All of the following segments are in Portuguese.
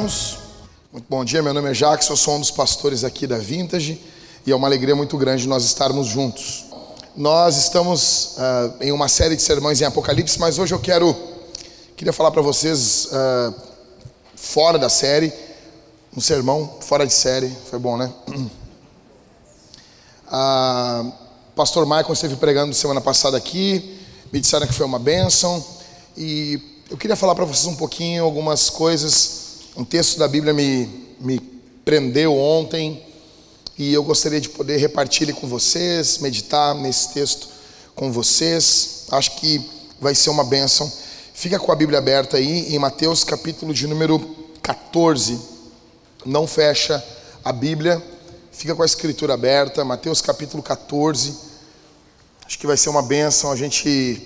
irmãos. Muito bom dia, meu nome é Jackson, eu sou um dos pastores aqui da Vintage e é uma alegria muito grande nós estarmos juntos. Nós estamos uh, em uma série de sermões em Apocalipse, mas hoje eu quero queria falar para vocês uh, fora da série, um sermão fora de série, foi bom, né? Uh, Pastor Michael esteve pregando semana passada aqui, me disseram que foi uma bênção e eu queria falar para vocês um pouquinho algumas coisas. Um texto da Bíblia me, me prendeu ontem e eu gostaria de poder repartir ele com vocês, meditar nesse texto com vocês. Acho que vai ser uma bênção. Fica com a Bíblia aberta aí em Mateus capítulo de número 14. Não fecha a Bíblia, fica com a escritura aberta. Mateus capítulo 14. Acho que vai ser uma bênção a gente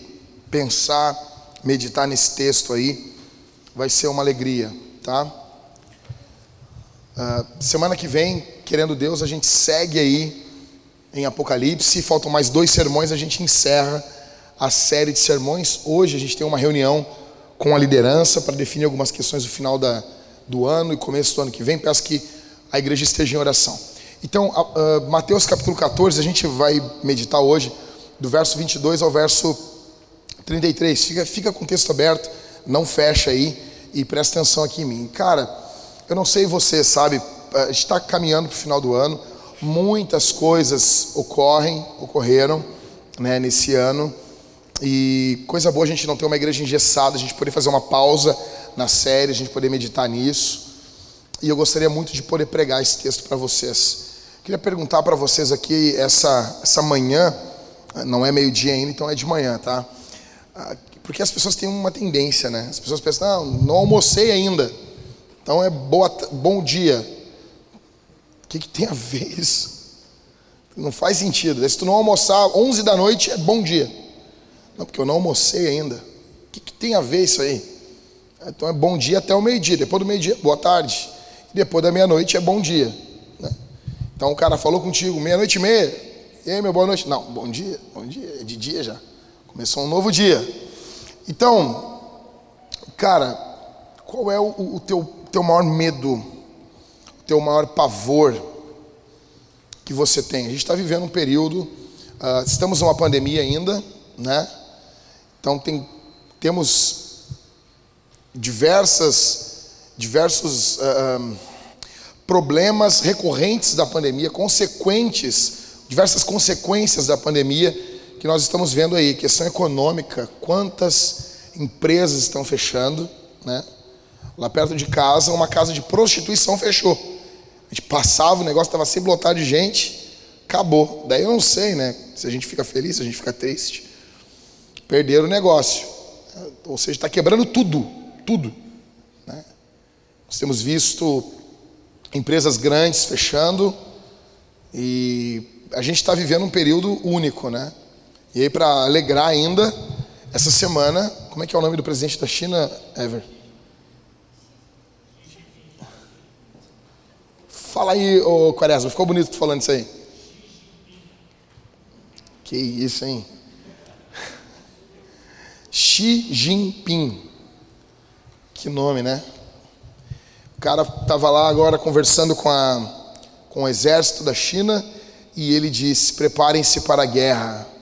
pensar meditar nesse texto aí, vai ser uma alegria, tá? Uh, semana que vem, querendo Deus, a gente segue aí em Apocalipse. Faltam mais dois sermões, a gente encerra a série de sermões. Hoje a gente tem uma reunião com a liderança para definir algumas questões do final da, do ano e começo do ano que vem. Peço que a igreja esteja em oração. Então, uh, Mateus capítulo 14, a gente vai meditar hoje, do verso 22 ao verso 33, fica, fica com o texto aberto, não fecha aí e presta atenção aqui em mim. Cara, eu não sei você, sabe, está caminhando para o final do ano, muitas coisas ocorrem, ocorreram né, nesse ano, e coisa boa a gente não ter uma igreja engessada, a gente poder fazer uma pausa na série, a gente poder meditar nisso, e eu gostaria muito de poder pregar esse texto para vocês. Queria perguntar para vocês aqui, essa, essa manhã, não é meio-dia ainda, então é de manhã, tá? Ah, porque as pessoas têm uma tendência, né? As pessoas pensam, não, não almocei ainda. Então é boa, bom dia. O que, que tem a ver isso? Não faz sentido. Se tu não almoçar 11 da noite, é bom dia. Não, porque eu não almocei ainda. O que, que tem a ver isso aí? Então é bom dia até o meio-dia. Depois do meio-dia, boa tarde. E depois da meia-noite é bom dia. Né? Então o cara falou contigo, meia-noite e meia. E aí, meu boa noite? Não, bom dia, bom dia, é de dia já. Começou um novo dia. Então, cara, qual é o, o teu, teu maior medo, o teu maior pavor que você tem? A gente está vivendo um período, uh, estamos numa pandemia ainda, né? Então tem, temos diversas, diversos uh, problemas recorrentes da pandemia, consequentes, diversas consequências da pandemia que nós estamos vendo aí, questão econômica, quantas empresas estão fechando, né? Lá perto de casa, uma casa de prostituição fechou. A gente passava, o negócio estava sempre lotado de gente, acabou. Daí eu não sei, né? Se a gente fica feliz, se a gente fica triste. Perderam o negócio. Ou seja, está quebrando tudo, tudo. Né? Nós temos visto empresas grandes fechando e a gente está vivendo um período único, né? E aí, para alegrar ainda, essa semana, como é que é o nome do presidente da China, Ever? Fala aí, ô Quaresma, ficou bonito tu falando isso aí. Que isso, hein? Xi Jinping. Que nome, né? O cara estava lá agora conversando com, a, com o exército da China e ele disse: preparem-se para a guerra.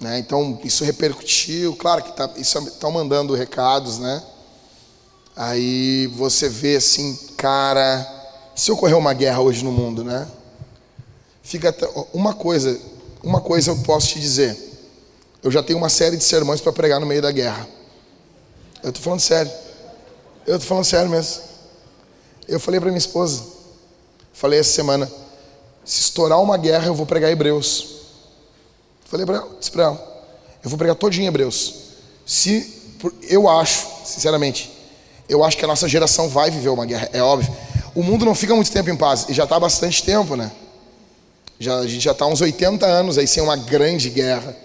Né? Então, isso repercutiu, claro que tá, estão mandando recados, né? Aí você vê assim, cara, se ocorrer uma guerra hoje no mundo, né? Fica uma coisa, uma coisa eu posso te dizer. Eu já tenho uma série de sermões para pregar no meio da guerra. Eu estou falando sério. Eu estou falando sério mesmo. Eu falei para minha esposa, falei essa semana, se estourar uma guerra, eu vou pregar Hebreus. Falei para ela, disse para ela, eu vou pregar todinho em Hebreus. Se, eu acho, sinceramente, eu acho que a nossa geração vai viver uma guerra, é óbvio. O mundo não fica muito tempo em paz, e já está há bastante tempo, né? Já, a gente já está uns 80 anos aí sem uma grande guerra.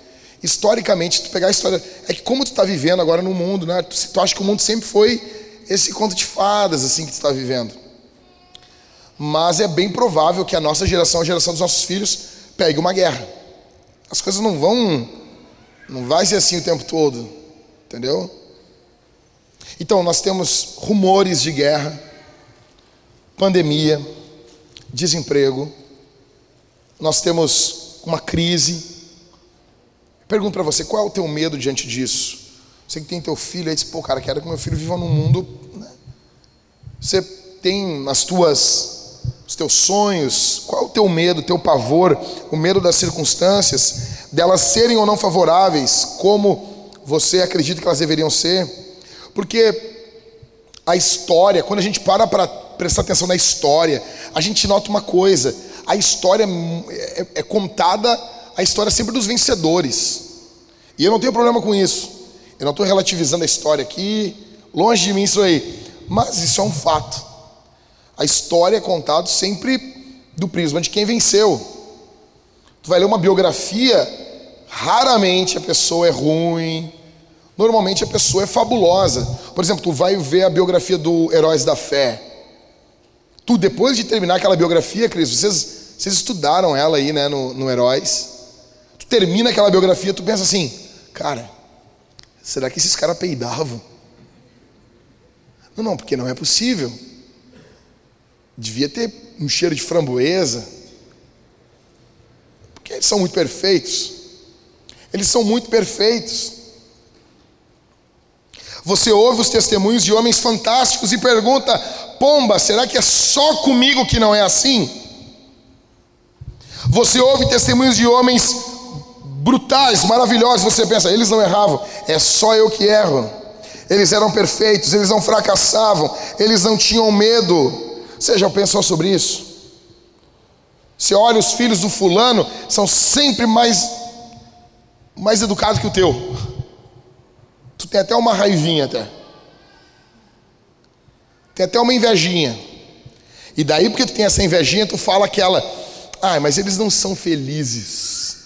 Historicamente, tu pegar a história, é que como tu está vivendo agora no mundo, né? Tu, tu acha que o mundo sempre foi esse conto de fadas assim que tu está vivendo. Mas é bem provável que a nossa geração, a geração dos nossos filhos, pegue uma guerra. As coisas não vão, não vai ser assim o tempo todo, entendeu? Então, nós temos rumores de guerra, pandemia, desemprego, nós temos uma crise. Pergunto para você, qual é o teu medo diante disso? Você que tem teu filho aí diz, pô, cara, quero que meu filho viva num mundo. Né? Você tem as tuas os teus sonhos, qual é o teu medo, o teu pavor, o medo das circunstâncias, delas serem ou não favoráveis, como você acredita que elas deveriam ser? Porque a história, quando a gente para para prestar atenção na história, a gente nota uma coisa: a história é, é contada, a história sempre dos vencedores. E eu não tenho problema com isso. Eu não estou relativizando a história aqui, longe de mim isso aí. Mas isso é um fato. A história é contada sempre do prisma de quem venceu. Tu vai ler uma biografia, raramente a pessoa é ruim, normalmente a pessoa é fabulosa. Por exemplo, tu vai ver a biografia do Heróis da Fé. Tu, depois de terminar aquela biografia, Cris, vocês, vocês estudaram ela aí, né, no, no Heróis. Tu termina aquela biografia, tu pensa assim, cara, será que esses caras peidavam? Não, não, porque não é possível. Devia ter um cheiro de framboesa. Porque eles são muito perfeitos. Eles são muito perfeitos. Você ouve os testemunhos de homens fantásticos e pergunta: Pomba, será que é só comigo que não é assim? Você ouve testemunhos de homens brutais, maravilhosos, você pensa, eles não erravam, é só eu que erro. Eles eram perfeitos, eles não fracassavam, eles não tinham medo. Você já pensou sobre isso? Você olha os filhos do fulano, são sempre mais, mais educados que o teu. Tu tem até uma raivinha até. Tem até uma invejinha. E daí, porque tu tem essa invejinha, tu fala aquela, ah, mas eles não são felizes.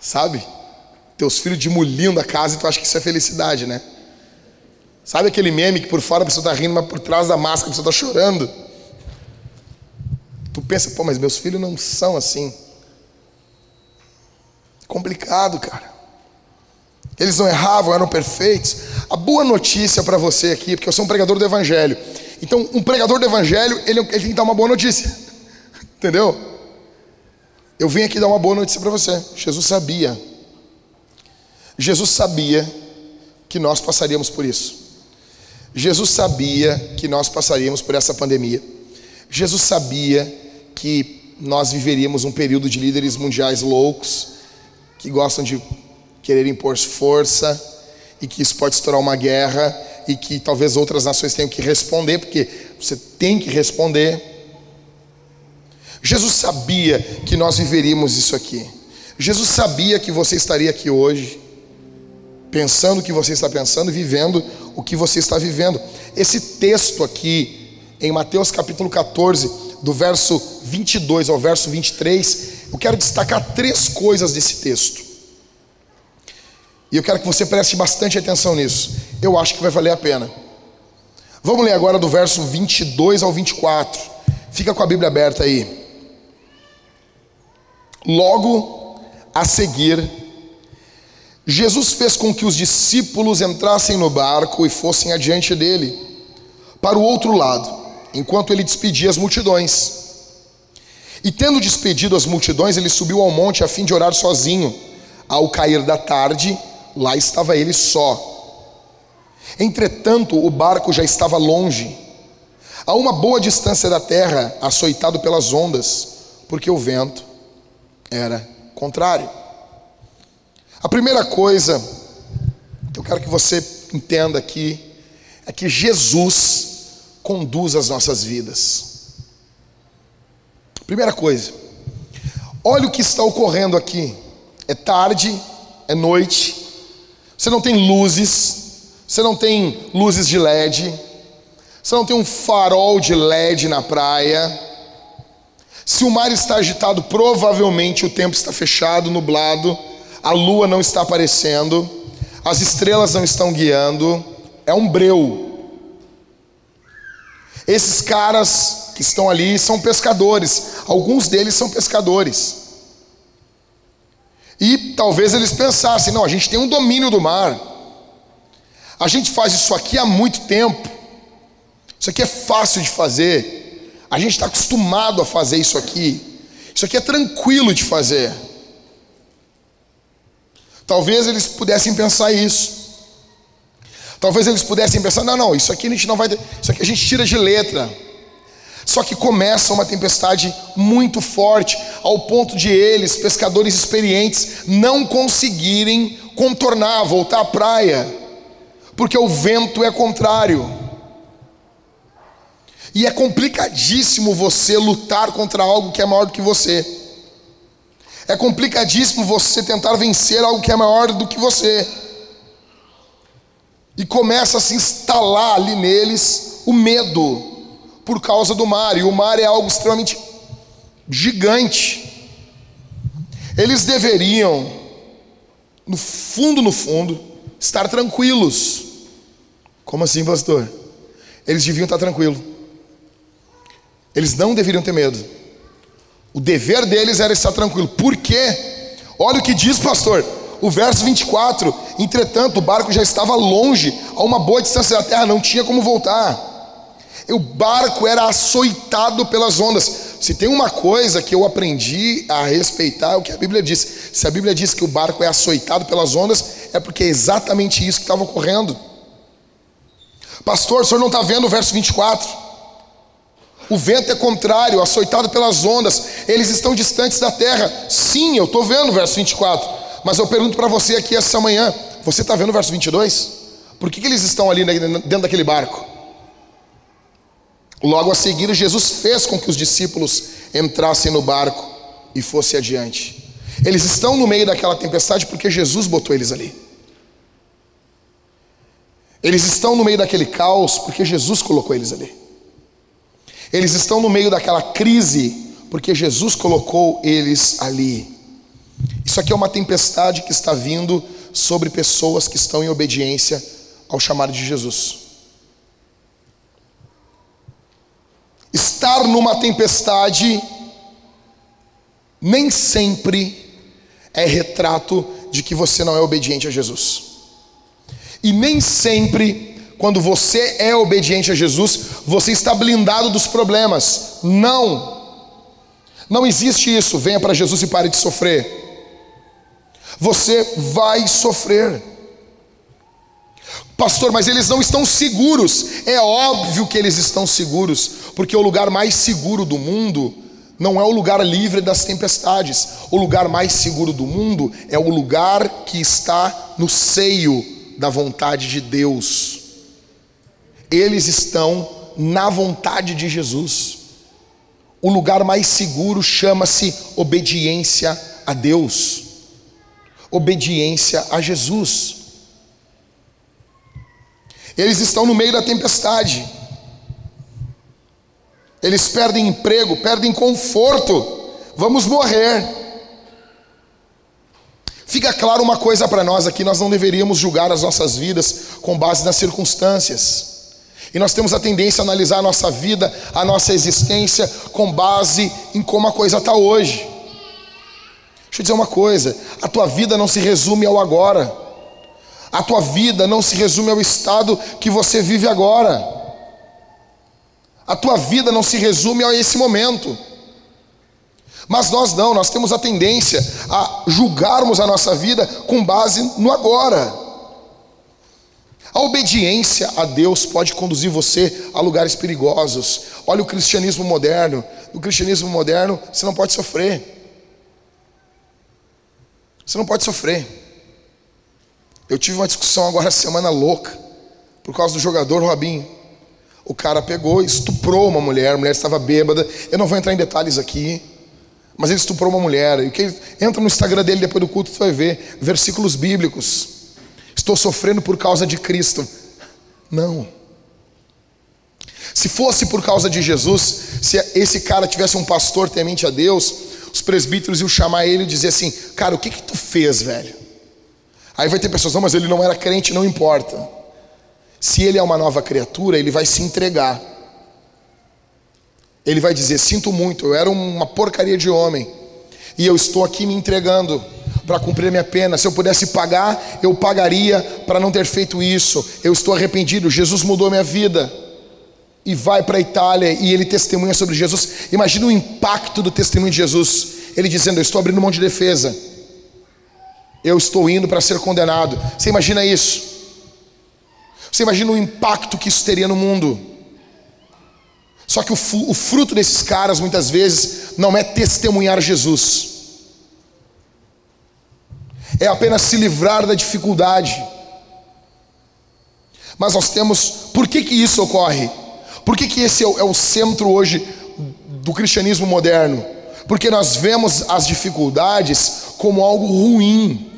Sabe? Teus filhos de mulinho da casa e tu acha que isso é felicidade, né? Sabe aquele meme que por fora a pessoa está rindo, mas por trás da máscara a pessoa está chorando? Tu pensa, pô, mas meus filhos não são assim. Complicado, cara. Eles não erravam, eram perfeitos. A boa notícia para você aqui, porque eu sou um pregador do Evangelho. Então, um pregador do Evangelho, ele, ele tem que dar uma boa notícia. Entendeu? Eu vim aqui dar uma boa notícia para você. Jesus sabia. Jesus sabia que nós passaríamos por isso. Jesus sabia que nós passaríamos por essa pandemia. Jesus sabia que nós viveríamos um período de líderes mundiais loucos, que gostam de querer impor força, e que isso pode se tornar uma guerra, e que talvez outras nações tenham que responder, porque você tem que responder. Jesus sabia que nós viveríamos isso aqui. Jesus sabia que você estaria aqui hoje, pensando o que você está pensando, vivendo o que você está vivendo. Esse texto aqui, em Mateus capítulo 14, do verso 22 ao verso 23, eu quero destacar três coisas desse texto. E eu quero que você preste bastante atenção nisso. Eu acho que vai valer a pena. Vamos ler agora do verso 22 ao 24. Fica com a Bíblia aberta aí. Logo a seguir, Jesus fez com que os discípulos entrassem no barco e fossem adiante dele, para o outro lado enquanto ele despedia as multidões. E tendo despedido as multidões, ele subiu ao monte a fim de orar sozinho. Ao cair da tarde, lá estava ele só. Entretanto, o barco já estava longe, a uma boa distância da terra, açoitado pelas ondas, porque o vento era contrário. A primeira coisa que eu quero que você entenda aqui é que Jesus conduz as nossas vidas. Primeira coisa, olha o que está ocorrendo aqui. É tarde, é noite, você não tem luzes, você não tem luzes de LED, você não tem um farol de LED na praia. Se o mar está agitado, provavelmente o tempo está fechado, nublado, a lua não está aparecendo, as estrelas não estão guiando, é um breu, esses caras que estão ali são pescadores, alguns deles são pescadores. E talvez eles pensassem: não, a gente tem um domínio do mar, A gente faz isso aqui há muito tempo. Isso aqui é fácil de fazer. A gente está acostumado a fazer isso aqui. Isso aqui é tranquilo de fazer. Talvez eles pudessem pensar isso. Talvez eles pudessem pensar: não, não, isso aqui a gente não vai. Isso aqui a gente tira de letra. Só que começa uma tempestade muito forte, ao ponto de eles, pescadores experientes, não conseguirem contornar, voltar à praia, porque o vento é contrário. E é complicadíssimo você lutar contra algo que é maior do que você. É complicadíssimo você tentar vencer algo que é maior do que você. E começa a se instalar ali neles o medo por causa do mar, e o mar é algo extremamente gigante. Eles deveriam, no fundo, no fundo, estar tranquilos. Como assim, pastor? Eles deviam estar tranquilos. Eles não deveriam ter medo. O dever deles era estar tranquilo. Por quê? Olha o que diz, pastor. O verso 24: Entretanto, o barco já estava longe, a uma boa distância da terra, não tinha como voltar o barco era açoitado pelas ondas. Se tem uma coisa que eu aprendi a respeitar, é o que a Bíblia diz. Se a Bíblia diz que o barco é açoitado pelas ondas, é porque é exatamente isso que estava ocorrendo. Pastor, o senhor não está vendo o verso 24? O vento é contrário, açoitado pelas ondas, eles estão distantes da terra. Sim, eu estou vendo o verso 24. Mas eu pergunto para você aqui essa manhã: você está vendo o verso 22? Por que, que eles estão ali dentro daquele barco? Logo a seguir, Jesus fez com que os discípulos entrassem no barco e fossem adiante. Eles estão no meio daquela tempestade porque Jesus botou eles ali. Eles estão no meio daquele caos porque Jesus colocou eles ali. Eles estão no meio daquela crise porque Jesus colocou eles ali. Isso aqui é uma tempestade que está vindo sobre pessoas que estão em obediência ao chamado de Jesus. Estar numa tempestade nem sempre é retrato de que você não é obediente a Jesus. E nem sempre, quando você é obediente a Jesus, você está blindado dos problemas. Não. Não existe isso. Venha para Jesus e pare de sofrer. Você vai sofrer. Pastor, mas eles não estão seguros. É óbvio que eles estão seguros, porque o lugar mais seguro do mundo não é o lugar livre das tempestades. O lugar mais seguro do mundo é o lugar que está no seio da vontade de Deus. Eles estão na vontade de Jesus. O lugar mais seguro chama-se obediência a Deus, obediência a Jesus. Eles estão no meio da tempestade. Eles perdem emprego, perdem conforto. Vamos morrer. Fica claro uma coisa para nós aqui: nós não deveríamos julgar as nossas vidas com base nas circunstâncias. E nós temos a tendência a analisar a nossa vida, a nossa existência, com base em como a coisa está hoje. Deixa eu dizer uma coisa: a tua vida não se resume ao agora. A tua vida não se resume ao estado que você vive agora. A tua vida não se resume a esse momento. Mas nós não, nós temos a tendência a julgarmos a nossa vida com base no agora. A obediência a Deus pode conduzir você a lugares perigosos. Olha o cristianismo moderno. No cristianismo moderno, você não pode sofrer. Você não pode sofrer. Eu tive uma discussão agora semana louca por causa do jogador Robinho. O cara pegou, estuprou uma mulher, a mulher estava bêbada. Eu não vou entrar em detalhes aqui, mas ele estuprou uma mulher. E que entra no Instagram dele depois do culto, você vai ver versículos bíblicos. Estou sofrendo por causa de Cristo. Não. Se fosse por causa de Jesus, se esse cara tivesse um pastor temente a Deus, os presbíteros iam chamar ele e dizer assim: Cara, o que que tu fez, velho? Aí vai ter pessoas, não, mas ele não era crente, não importa. Se ele é uma nova criatura, ele vai se entregar. Ele vai dizer: Sinto muito, eu era uma porcaria de homem, e eu estou aqui me entregando, para cumprir minha pena. Se eu pudesse pagar, eu pagaria para não ter feito isso. Eu estou arrependido. Jesus mudou minha vida. E vai para a Itália e ele testemunha sobre Jesus. Imagina o impacto do testemunho de Jesus. Ele dizendo: Eu estou abrindo mão de defesa. Eu estou indo para ser condenado. Você imagina isso? Você imagina o impacto que isso teria no mundo? Só que o, o fruto desses caras, muitas vezes, não é testemunhar Jesus é apenas se livrar da dificuldade. Mas nós temos, por que, que isso ocorre? Por que, que esse é o, é o centro hoje do cristianismo moderno? Porque nós vemos as dificuldades como algo ruim.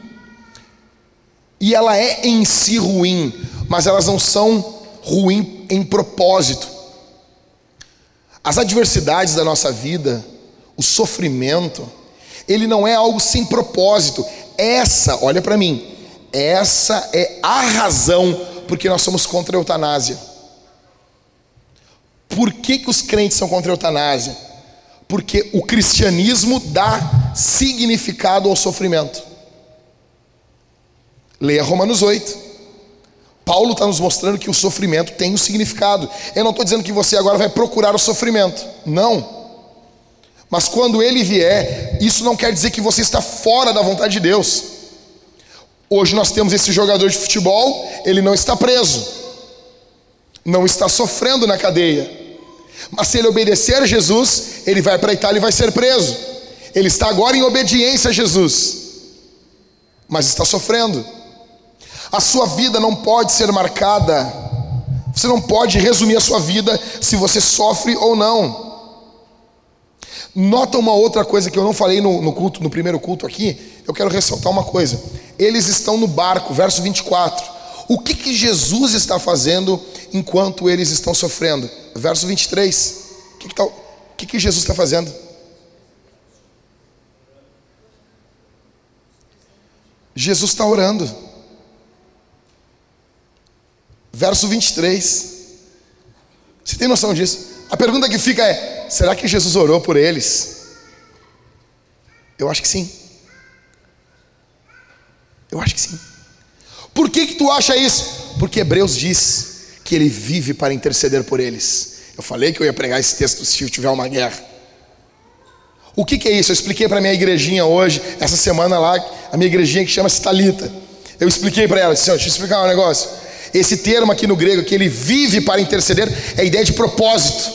E ela é em si ruim, mas elas não são ruim em propósito. As adversidades da nossa vida, o sofrimento, ele não é algo sem propósito, essa, olha para mim, essa é a razão porque nós somos contra a eutanásia. Por que, que os crentes são contra a eutanásia? Porque o cristianismo dá significado ao sofrimento. Leia Romanos 8. Paulo está nos mostrando que o sofrimento tem um significado. Eu não estou dizendo que você agora vai procurar o sofrimento. Não. Mas quando ele vier, isso não quer dizer que você está fora da vontade de Deus. Hoje nós temos esse jogador de futebol, ele não está preso, não está sofrendo na cadeia. Mas se ele obedecer a Jesus, ele vai para a Itália e vai ser preso. Ele está agora em obediência a Jesus, mas está sofrendo. A sua vida não pode ser marcada, você não pode resumir a sua vida se você sofre ou não. Nota uma outra coisa que eu não falei no, no, culto, no primeiro culto aqui, eu quero ressaltar uma coisa. Eles estão no barco, verso 24. O que, que Jesus está fazendo enquanto eles estão sofrendo? Verso 23. O que, que, tá, que, que Jesus está fazendo? Jesus está orando. Verso 23. Você tem noção disso? A pergunta que fica é: será que Jesus orou por eles? Eu acho que sim. Eu acho que sim. Por que, que tu acha isso? Porque Hebreus diz que ele vive para interceder por eles. Eu falei que eu ia pregar esse texto se tiver uma guerra. O que, que é isso? Eu expliquei para minha igrejinha hoje, essa semana lá, a minha igrejinha que chama-se Talita. Eu expliquei para ela, disse, deixa eu explicar um negócio. Esse termo aqui no grego, que ele vive para interceder, é a ideia de propósito.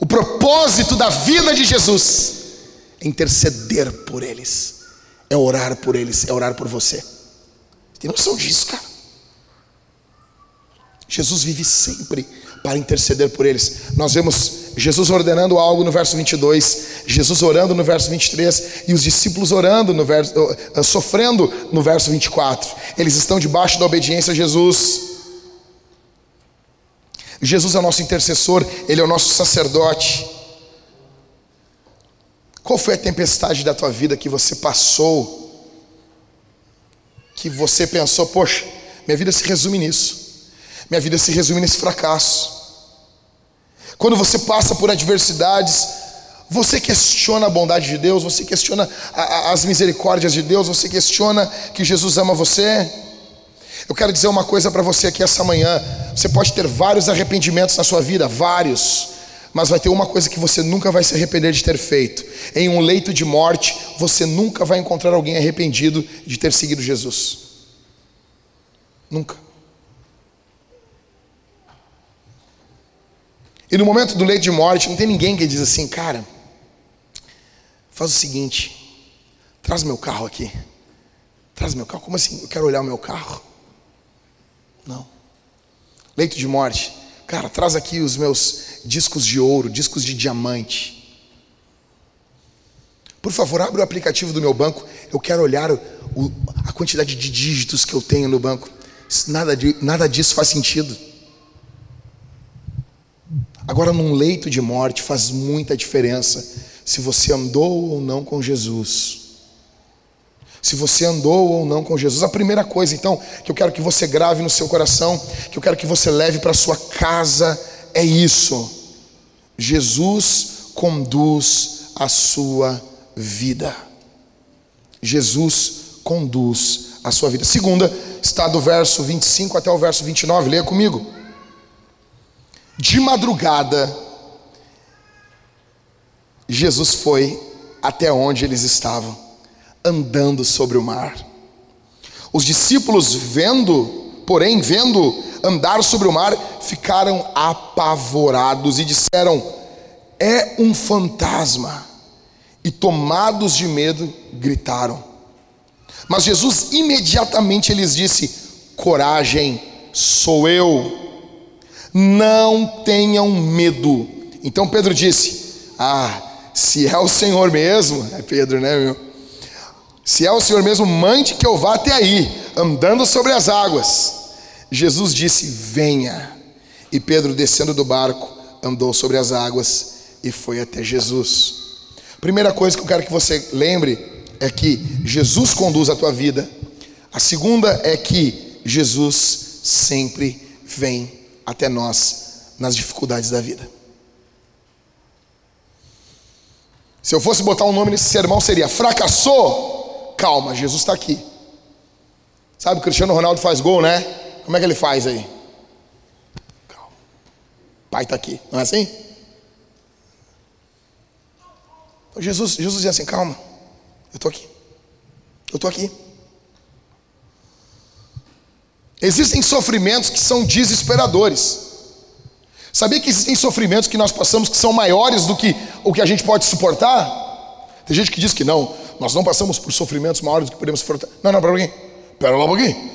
O propósito da vida de Jesus é interceder por eles, é orar por eles, é orar por você. Tem noção disso, cara? Jesus vive sempre para interceder por eles. Nós vemos Jesus ordenando algo no verso 22, Jesus orando no verso 23 e os discípulos orando no verso uh, sofrendo no verso 24. Eles estão debaixo da obediência a Jesus. Jesus é o nosso intercessor, Ele é o nosso sacerdote. Qual foi a tempestade da tua vida que você passou? Que você pensou, poxa, minha vida se resume nisso, minha vida se resume nesse fracasso. Quando você passa por adversidades, você questiona a bondade de Deus, você questiona a, a, as misericórdias de Deus, você questiona que Jesus ama você. Eu quero dizer uma coisa para você aqui essa manhã. Você pode ter vários arrependimentos na sua vida, vários. Mas vai ter uma coisa que você nunca vai se arrepender de ter feito. Em um leito de morte, você nunca vai encontrar alguém arrependido de ter seguido Jesus. Nunca. E no momento do leito de morte, não tem ninguém que diz assim, cara, faz o seguinte, traz meu carro aqui. Traz meu carro. Como assim? Eu quero olhar o meu carro. Não. Leito de morte. Cara, traz aqui os meus discos de ouro, discos de diamante. Por favor, abre o aplicativo do meu banco. Eu quero olhar o, a quantidade de dígitos que eu tenho no banco. Nada, de, nada disso faz sentido. Agora, num leito de morte, faz muita diferença se você andou ou não com Jesus se você andou ou não com Jesus. A primeira coisa, então, que eu quero que você grave no seu coração, que eu quero que você leve para sua casa, é isso: Jesus conduz a sua vida. Jesus conduz a sua vida. Segunda, está do verso 25 até o verso 29, leia comigo. De madrugada, Jesus foi até onde eles estavam, andando sobre o mar. Os discípulos, vendo, porém, vendo andar sobre o mar, ficaram apavorados e disseram: É um fantasma. E tomados de medo, gritaram. Mas Jesus imediatamente lhes disse: Coragem, sou eu. Não tenham medo. Então Pedro disse: Ah, se é o Senhor mesmo, é Pedro, né, meu? Se é o Senhor mesmo, mande que eu vá até aí, andando sobre as águas. Jesus disse: Venha. E Pedro, descendo do barco, andou sobre as águas e foi até Jesus. Primeira coisa que eu quero que você lembre é que Jesus conduz a tua vida. A segunda é que Jesus sempre vem até nós nas dificuldades da vida. Se eu fosse botar um nome nesse sermão, seria Fracassou? Calma, Jesus está aqui. Sabe, o Cristiano Ronaldo faz gol, né? Como é que ele faz aí? Calma. Pai está aqui, não é assim? Então Jesus, Jesus dizia assim: calma, eu estou aqui. Eu estou aqui. Existem sofrimentos que são desesperadores. Sabia que existem sofrimentos que nós passamos que são maiores do que o que a gente pode suportar? Tem gente que diz que não, nós não passamos por sofrimentos maiores do que podemos suportar. Não, não, pera um. Pera lá um pouquinho.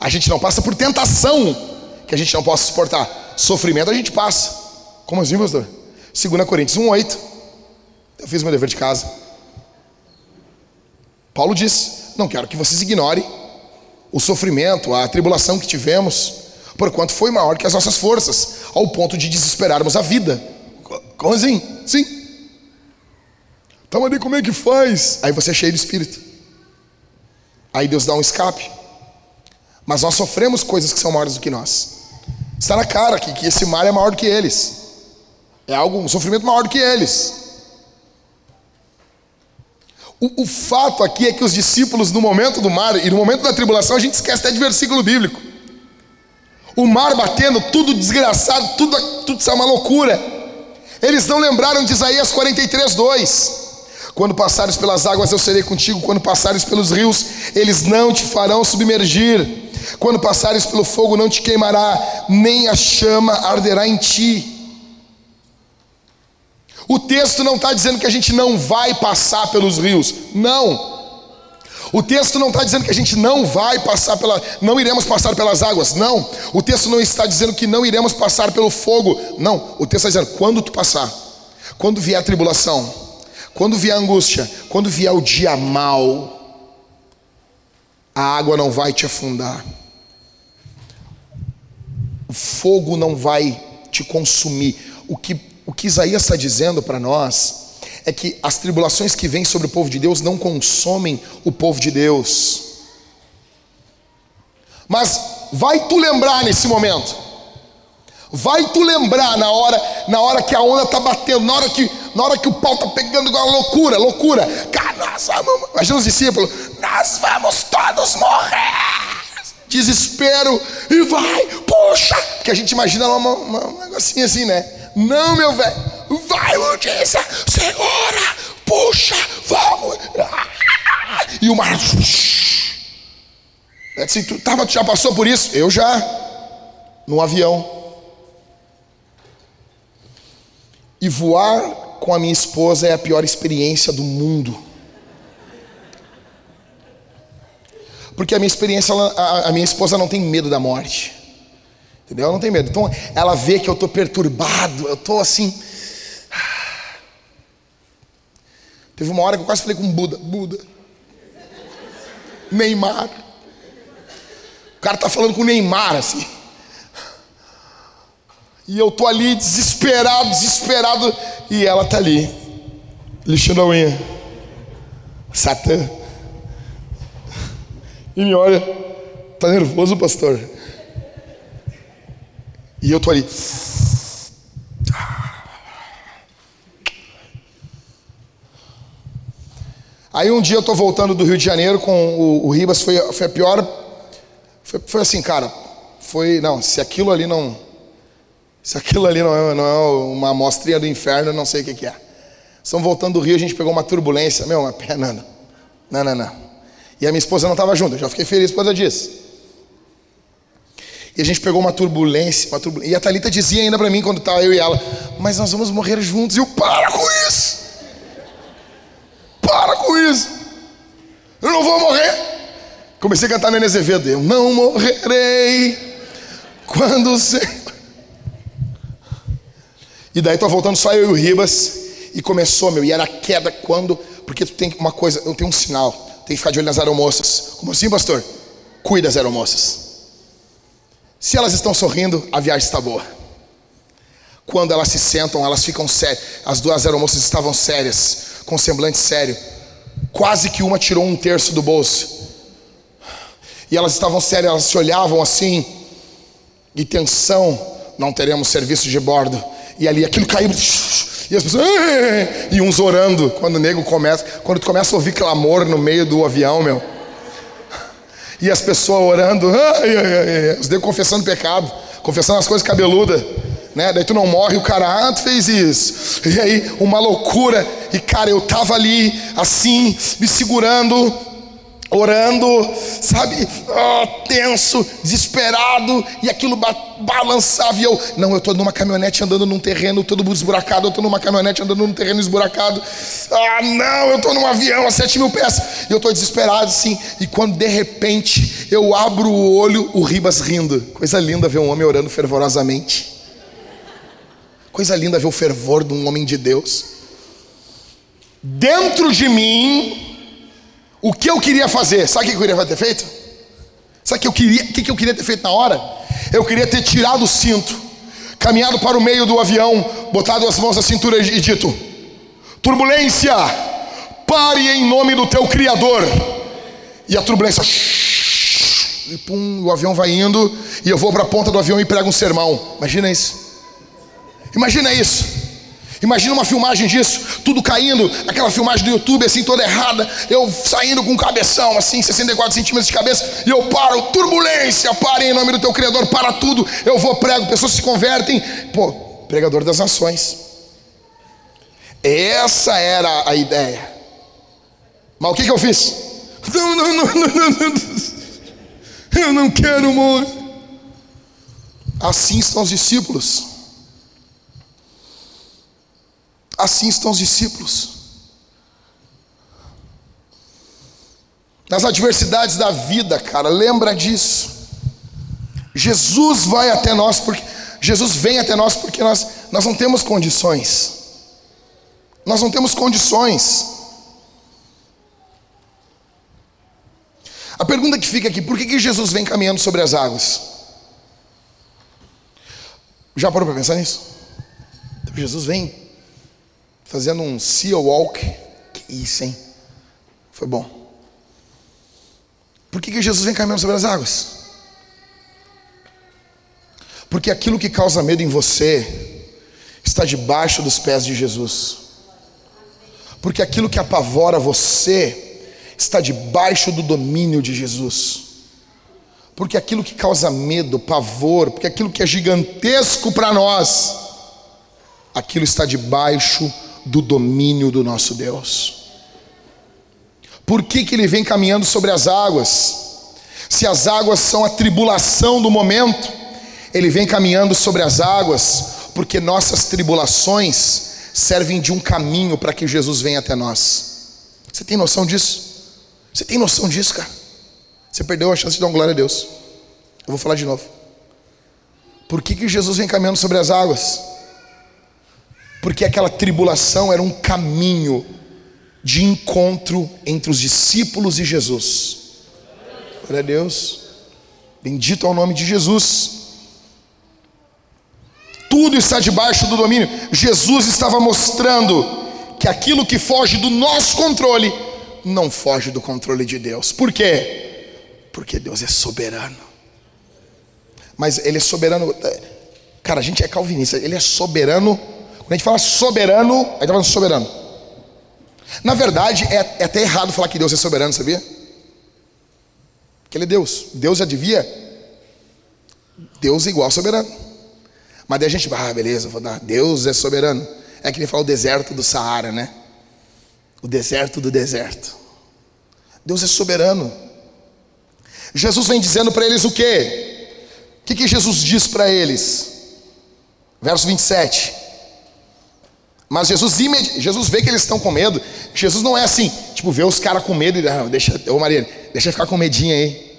A gente não passa por tentação que a gente não possa suportar. Sofrimento a gente passa. Como assim, pastor? 2 Coríntios 1,8. Eu fiz meu dever de casa. Paulo diz: Não quero que vocês ignorem o sofrimento, a tribulação que tivemos porquanto foi maior que as nossas forças, ao ponto de desesperarmos a vida. Como assim? Sim. Então ali como é que faz? Aí você é cheio de espírito. Aí Deus dá um escape. Mas nós sofremos coisas que são maiores do que nós. Está na cara que, que esse mar é maior do que eles. É algo, um sofrimento maior do que eles. O, o fato aqui é que os discípulos, no momento do mar e no momento da tribulação, a gente esquece até de versículo bíblico o mar batendo, tudo desgraçado, tudo, tudo isso é uma loucura. Eles não lembraram de Isaías 43, 2. Quando passares pelas águas, eu serei contigo. Quando passares pelos rios, eles não te farão submergir. Quando passares pelo fogo, não te queimará, nem a chama arderá em ti. O texto não está dizendo que a gente não vai passar pelos rios. Não. O texto não está dizendo que a gente não vai passar pela, não iremos passar pelas águas, não. O texto não está dizendo que não iremos passar pelo fogo, não. O texto está dizendo quando tu passar, quando vier a tribulação, quando vier a angústia, quando vier o dia mal, a água não vai te afundar, o fogo não vai te consumir. O que, o que Isaías está dizendo para nós é que as tribulações que vêm sobre o povo de Deus não consomem o povo de Deus. Mas vai tu lembrar nesse momento. Vai tu lembrar na hora, na hora que a onda tá batendo, na hora que, na hora que o pau tá pegando igual uma loucura, loucura. Cara, nós vamos, imagina os discípulos, nós vamos todos morrer. Desespero e vai, puxa, que a gente imagina um negocinho assim, né? Não, meu velho vai Odícia, segura, puxa, vamos. E o mar. É assim, tu, tava, tu já passou por isso? Eu já, no avião. E voar com a minha esposa é a pior experiência do mundo. Porque a minha experiência, a, a minha esposa não tem medo da morte. Entendeu? Ela não tem medo. Então ela vê que eu estou perturbado, eu estou assim Teve uma hora que eu quase falei com Buda, Buda. Neymar. O cara tá falando com Neymar assim. E eu tô ali desesperado, desesperado, e ela tá ali, lixando a unha. Satã. E me olha, tá nervoso, pastor? E eu tô ali. Aí um dia eu tô voltando do Rio de Janeiro com o, o Ribas, foi, foi a pior. Foi, foi assim, cara. Foi. Não, se aquilo ali não. Se aquilo ali não é, não é uma amostrinha do inferno, eu não sei o que, que é. Estamos voltando do Rio, a gente pegou uma turbulência. Meu, uma pena. Não, não, não. não. E a minha esposa não estava junto, eu já fiquei feliz por causa disso. E a gente pegou uma turbulência, uma turbulência. E a Thalita dizia ainda para mim, quando estava eu e ela, mas nós vamos morrer juntos. E eu, para com isso! Para com isso! Eu não vou morrer! Comecei a cantar Nenê Azevedo. Eu não morrerei quando você. E daí tô voltando só eu e o Ribas. E começou, meu, e era queda quando. Porque tu tem uma coisa, eu tenho um sinal. Tem que ficar de olho nas aeromoças. Como assim, pastor? Cuida das aeromoças. Se elas estão sorrindo, a viagem está boa. Quando elas se sentam, elas ficam sérias. As duas aeromoças estavam sérias, com semblante sério. Quase que uma tirou um terço do bolso. E elas estavam sérias, elas se olhavam assim. E tensão, não teremos serviço de bordo. E ali aquilo caiu. E as pessoas. E uns orando. Quando o nego começa. Quando tu começa a ouvir clamor no meio do avião, meu. E as pessoas orando. Ai, ai, ai, os negros confessando pecado. Confessando as coisas cabeludas. Né? Daí tu não morre, o cara, ah, tu fez isso. E aí, uma loucura. E cara, eu tava ali, assim, me segurando orando, sabe, oh, tenso, desesperado, e aquilo ba balançava, e eu, não, eu estou numa caminhonete andando num terreno todo esburacado, eu estou numa caminhonete andando num terreno esburacado, ah, não, eu estou num avião a sete mil pés, e eu estou desesperado, assim, e quando de repente eu abro o olho, o Ribas rindo, coisa linda ver um homem orando fervorosamente, coisa linda ver o fervor de um homem de Deus, dentro de mim, o que eu queria fazer? Sabe o que eu queria ter feito? Sabe o que eu queria, o que eu queria ter feito na hora? Eu queria ter tirado o cinto, caminhado para o meio do avião, botado as mãos na cintura e dito: Turbulência, pare em nome do teu Criador. E a turbulência, e pum, o avião vai indo, e eu vou para a ponta do avião e prego um sermão. Imagina isso. Imagina isso. Imagina uma filmagem disso, tudo caindo, aquela filmagem do YouTube assim toda errada, eu saindo com um cabeção assim, 64 centímetros de cabeça, e eu paro, turbulência, pare em nome do teu Criador, para tudo, eu vou prego, pessoas se convertem, pô, pregador das nações. Essa era a ideia. Mas o que, que eu fiz? Não, não, não, não, não, não. eu não quero morrer. Assim estão os discípulos. Assim estão os discípulos. Nas adversidades da vida, cara, lembra disso. Jesus vai até nós porque Jesus vem até nós porque nós, nós não temos condições. Nós não temos condições. A pergunta que fica aqui, por que, que Jesus vem caminhando sobre as águas? Já parou para pensar nisso? Então, Jesus vem fazendo um sea walk. Que isso, hein? Foi bom. Por que, que Jesus vem caminhando sobre as águas? Porque aquilo que causa medo em você está debaixo dos pés de Jesus. Porque aquilo que apavora você está debaixo do domínio de Jesus. Porque aquilo que causa medo, pavor, porque aquilo que é gigantesco para nós, aquilo está debaixo do domínio do nosso Deus. Por que, que ele vem caminhando sobre as águas? Se as águas são a tribulação do momento, ele vem caminhando sobre as águas, porque nossas tribulações servem de um caminho para que Jesus venha até nós. Você tem noção disso? Você tem noção disso, cara? Você perdeu a chance de dar uma glória a Deus. Eu vou falar de novo. Por que, que Jesus vem caminhando sobre as águas? Porque aquela tribulação era um caminho de encontro entre os discípulos e Jesus. Glória a Deus, bendito é o nome de Jesus. Tudo está debaixo do domínio. Jesus estava mostrando que aquilo que foge do nosso controle não foge do controle de Deus. Por quê? Porque Deus é soberano. Mas Ele é soberano. Cara, a gente é calvinista. Ele é soberano quando a gente fala soberano, aí está falando soberano. Na verdade, é, é até errado falar que Deus é soberano, sabia? Que Ele é Deus. Deus já devia. Deus é igual a soberano. Mas daí a gente, ah, beleza, vou dar. Deus é soberano. É que ele fala o deserto do Saara, né? O deserto do deserto. Deus é soberano. Jesus vem dizendo para eles o quê? O que, que Jesus diz para eles? Verso 27. Mas Jesus, Jesus vê que eles estão com medo. Jesus não é assim, tipo, vê os caras com medo e ah, deixa, ô Maria, deixa eu ficar com medinho aí.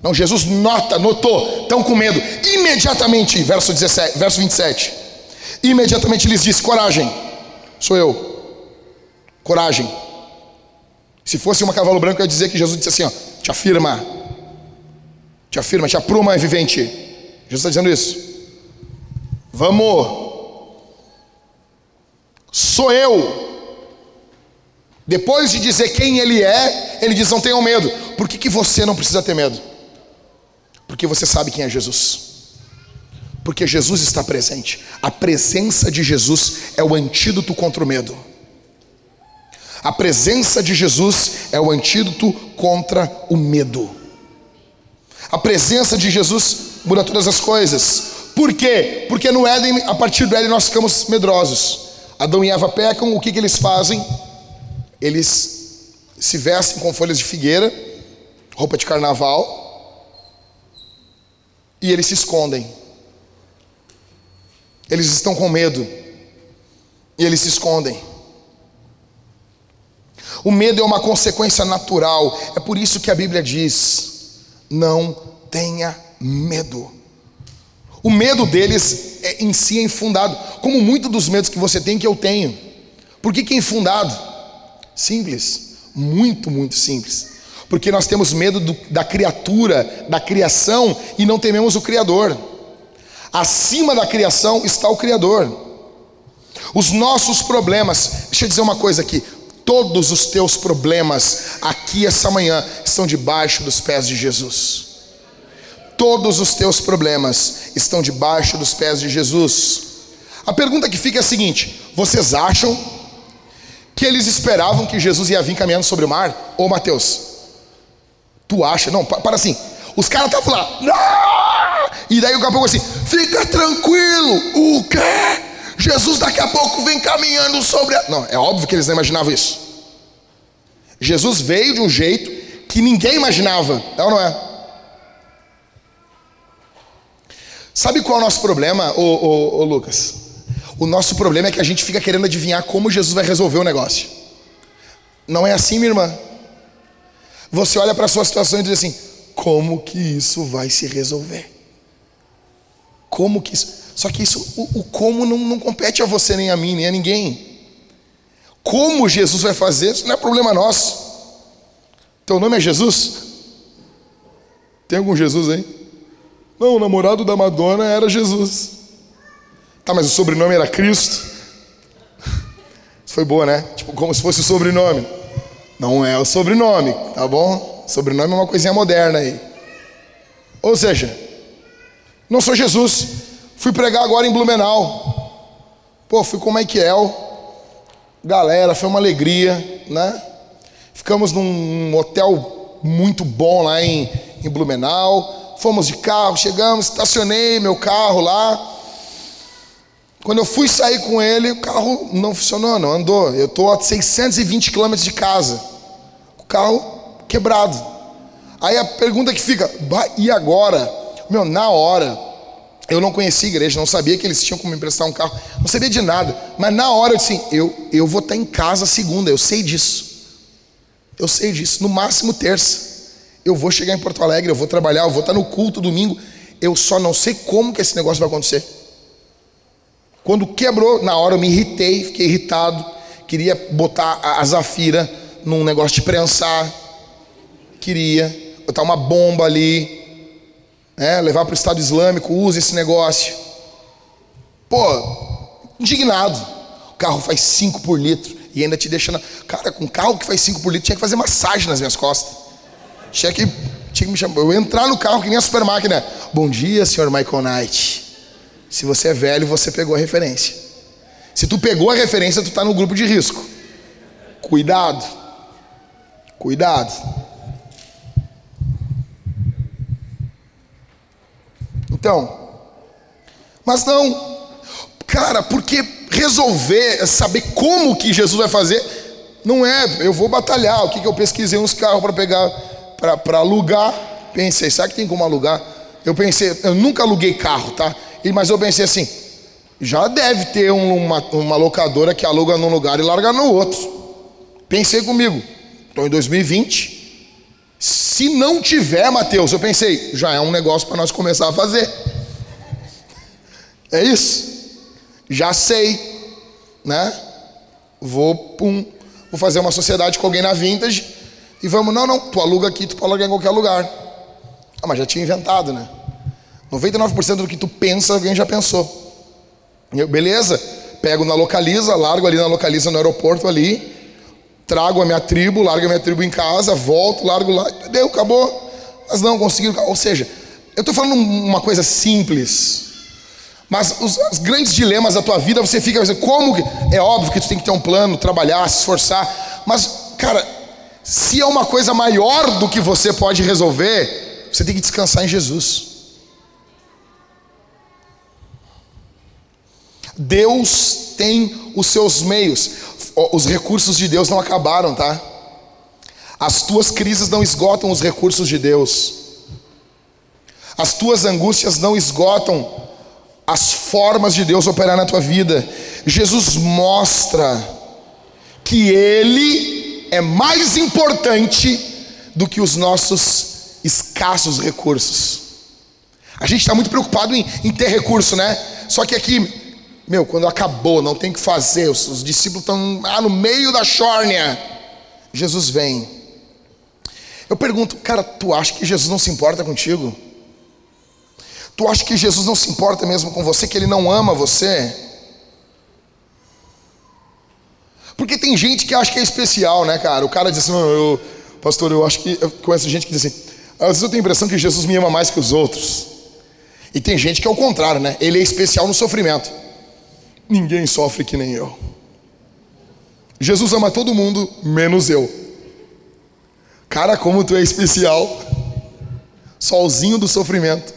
Não, Jesus nota, notou, estão com medo. Imediatamente, verso, 17, verso 27. Imediatamente lhes disse: Coragem, sou eu. Coragem. Se fosse uma cavalo branco, eu ia dizer que Jesus disse assim: ó, Te afirma, te afirma, te apruma, vivente. Jesus está dizendo isso. Vamos, sou eu. Depois de dizer quem ele é, ele diz: Não tenham medo. Por que, que você não precisa ter medo? Porque você sabe quem é Jesus. Porque Jesus está presente. A presença de Jesus é o antídoto contra o medo. A presença de Jesus é o antídoto contra o medo. A presença de Jesus muda todas as coisas. Por quê? Porque no Éden, a partir do Éden, nós ficamos medrosos. Adão e Eva pecam, o que, que eles fazem? Eles se vestem com folhas de figueira, roupa de carnaval, e eles se escondem. Eles estão com medo e eles se escondem. O medo é uma consequência natural, é por isso que a Bíblia diz: não tenha medo. O medo deles é, em si é infundado, como muitos dos medos que você tem que eu tenho. Por que, que é infundado? Simples, muito, muito simples porque nós temos medo do, da criatura, da criação e não tememos o Criador. Acima da criação está o Criador. Os nossos problemas, deixa eu dizer uma coisa aqui: todos os teus problemas aqui essa manhã estão debaixo dos pés de Jesus. Todos os teus problemas estão debaixo dos pés de Jesus. A pergunta que fica é a seguinte: vocês acham que eles esperavam que Jesus ia vir caminhando sobre o mar? Ô Mateus, Tu acha? Não, para assim. Os caras estavam lá. Ah! E daí o capô assim: fica tranquilo. O quê? Jesus daqui a pouco vem caminhando sobre a. Não, é óbvio que eles não imaginavam isso. Jesus veio de um jeito que ninguém imaginava. É ou não é? Sabe qual é o nosso problema, ô, ô, ô Lucas? O nosso problema é que a gente fica querendo adivinhar como Jesus vai resolver o negócio. Não é assim, minha irmã? Você olha para a sua situação e diz assim: como que isso vai se resolver? Como que isso. Só que isso, o, o como não, não compete a você, nem a mim, nem a ninguém. Como Jesus vai fazer, isso não é problema nosso. Teu nome é Jesus? Tem algum Jesus aí? Não, o namorado da Madonna era Jesus. Tá, mas o sobrenome era Cristo? Foi boa, né? Tipo, como se fosse o sobrenome. Não é o sobrenome, tá bom? Sobrenome é uma coisinha moderna aí. Ou seja, não sou Jesus. Fui pregar agora em Blumenau. Pô, fui com o Michael. Galera, foi uma alegria, né? Ficamos num hotel muito bom lá em, em Blumenau. Fomos de carro, chegamos, estacionei meu carro lá. Quando eu fui sair com ele, o carro não funcionou, não andou. Eu estou a 620 quilômetros de casa. O carro quebrado. Aí a pergunta que fica, e agora? Meu, na hora, eu não conhecia a igreja, não sabia que eles tinham como emprestar um carro, não sabia de nada. Mas na hora eu disse, eu, eu vou estar em casa segunda, eu sei disso. Eu sei disso, no máximo terça. Eu vou chegar em Porto Alegre, eu vou trabalhar, eu vou estar no culto domingo. Eu só não sei como que esse negócio vai acontecer. Quando quebrou, na hora eu me irritei, fiquei irritado, queria botar a Zafira num negócio de prensar, queria botar uma bomba ali, né, levar para o Estado Islâmico, usa esse negócio. Pô, indignado. O carro faz 5 por litro e ainda te deixando. Cara, com um carro que faz 5 por litro, tinha que fazer massagem nas minhas costas. Tinha que, tinha que me chamar. Eu entrar no carro que nem a super máquina. Bom dia, senhor Michael Knight. Se você é velho, você pegou a referência. Se tu pegou a referência, tu está no grupo de risco. Cuidado. Cuidado. Então, mas não, cara, porque resolver, saber como que Jesus vai fazer, não é, eu vou batalhar. O que, que eu pesquisei uns carros para pegar, para alugar. Pensei, será que tem como alugar? Eu pensei, eu nunca aluguei carro, tá? Mas eu pensei assim, já deve ter uma, uma locadora que aluga num lugar e larga no outro. Pensei comigo, estou em 2020. Se não tiver, Mateus, eu pensei, já é um negócio para nós começar a fazer. É isso. Já sei, né? Vou, pum, vou fazer uma sociedade com alguém na vintage e vamos, não, não, tu aluga aqui, tu pode alugar em qualquer lugar. Ah, mas já tinha inventado, né? 99% do que tu pensa, alguém já pensou. Eu, beleza, pego na localiza, largo ali na localiza no aeroporto ali, trago a minha tribo, largo a minha tribo em casa, volto, largo lá, deu, acabou. Mas não conseguiram. Ou seja, eu estou falando uma coisa simples. Mas os, os, grandes dilemas da tua vida, você fica pensando, como. É óbvio que tu tem que ter um plano, trabalhar, se esforçar. Mas, cara, se é uma coisa maior do que você pode resolver, você tem que descansar em Jesus. Deus tem os seus meios. Os recursos de Deus não acabaram, tá? As tuas crises não esgotam os recursos de Deus. As tuas angústias não esgotam as formas de Deus operar na tua vida. Jesus mostra que Ele é mais importante do que os nossos escassos recursos. A gente está muito preocupado em, em ter recurso, né? Só que aqui meu, quando acabou, não tem o que fazer, os, os discípulos estão ah, no meio da chórnia. Jesus vem. Eu pergunto, cara, tu acha que Jesus não se importa contigo? Tu acha que Jesus não se importa mesmo com você, que ele não ama você? Porque tem gente que acha que é especial, né, cara? O cara diz assim, eu, pastor, eu acho que. Eu conheço gente que diz assim, às vezes eu tenho a impressão que Jesus me ama mais que os outros. E tem gente que é o contrário, né? Ele é especial no sofrimento. Ninguém sofre que nem eu. Jesus ama todo mundo, menos eu. Cara, como tu é especial. Solzinho do sofrimento.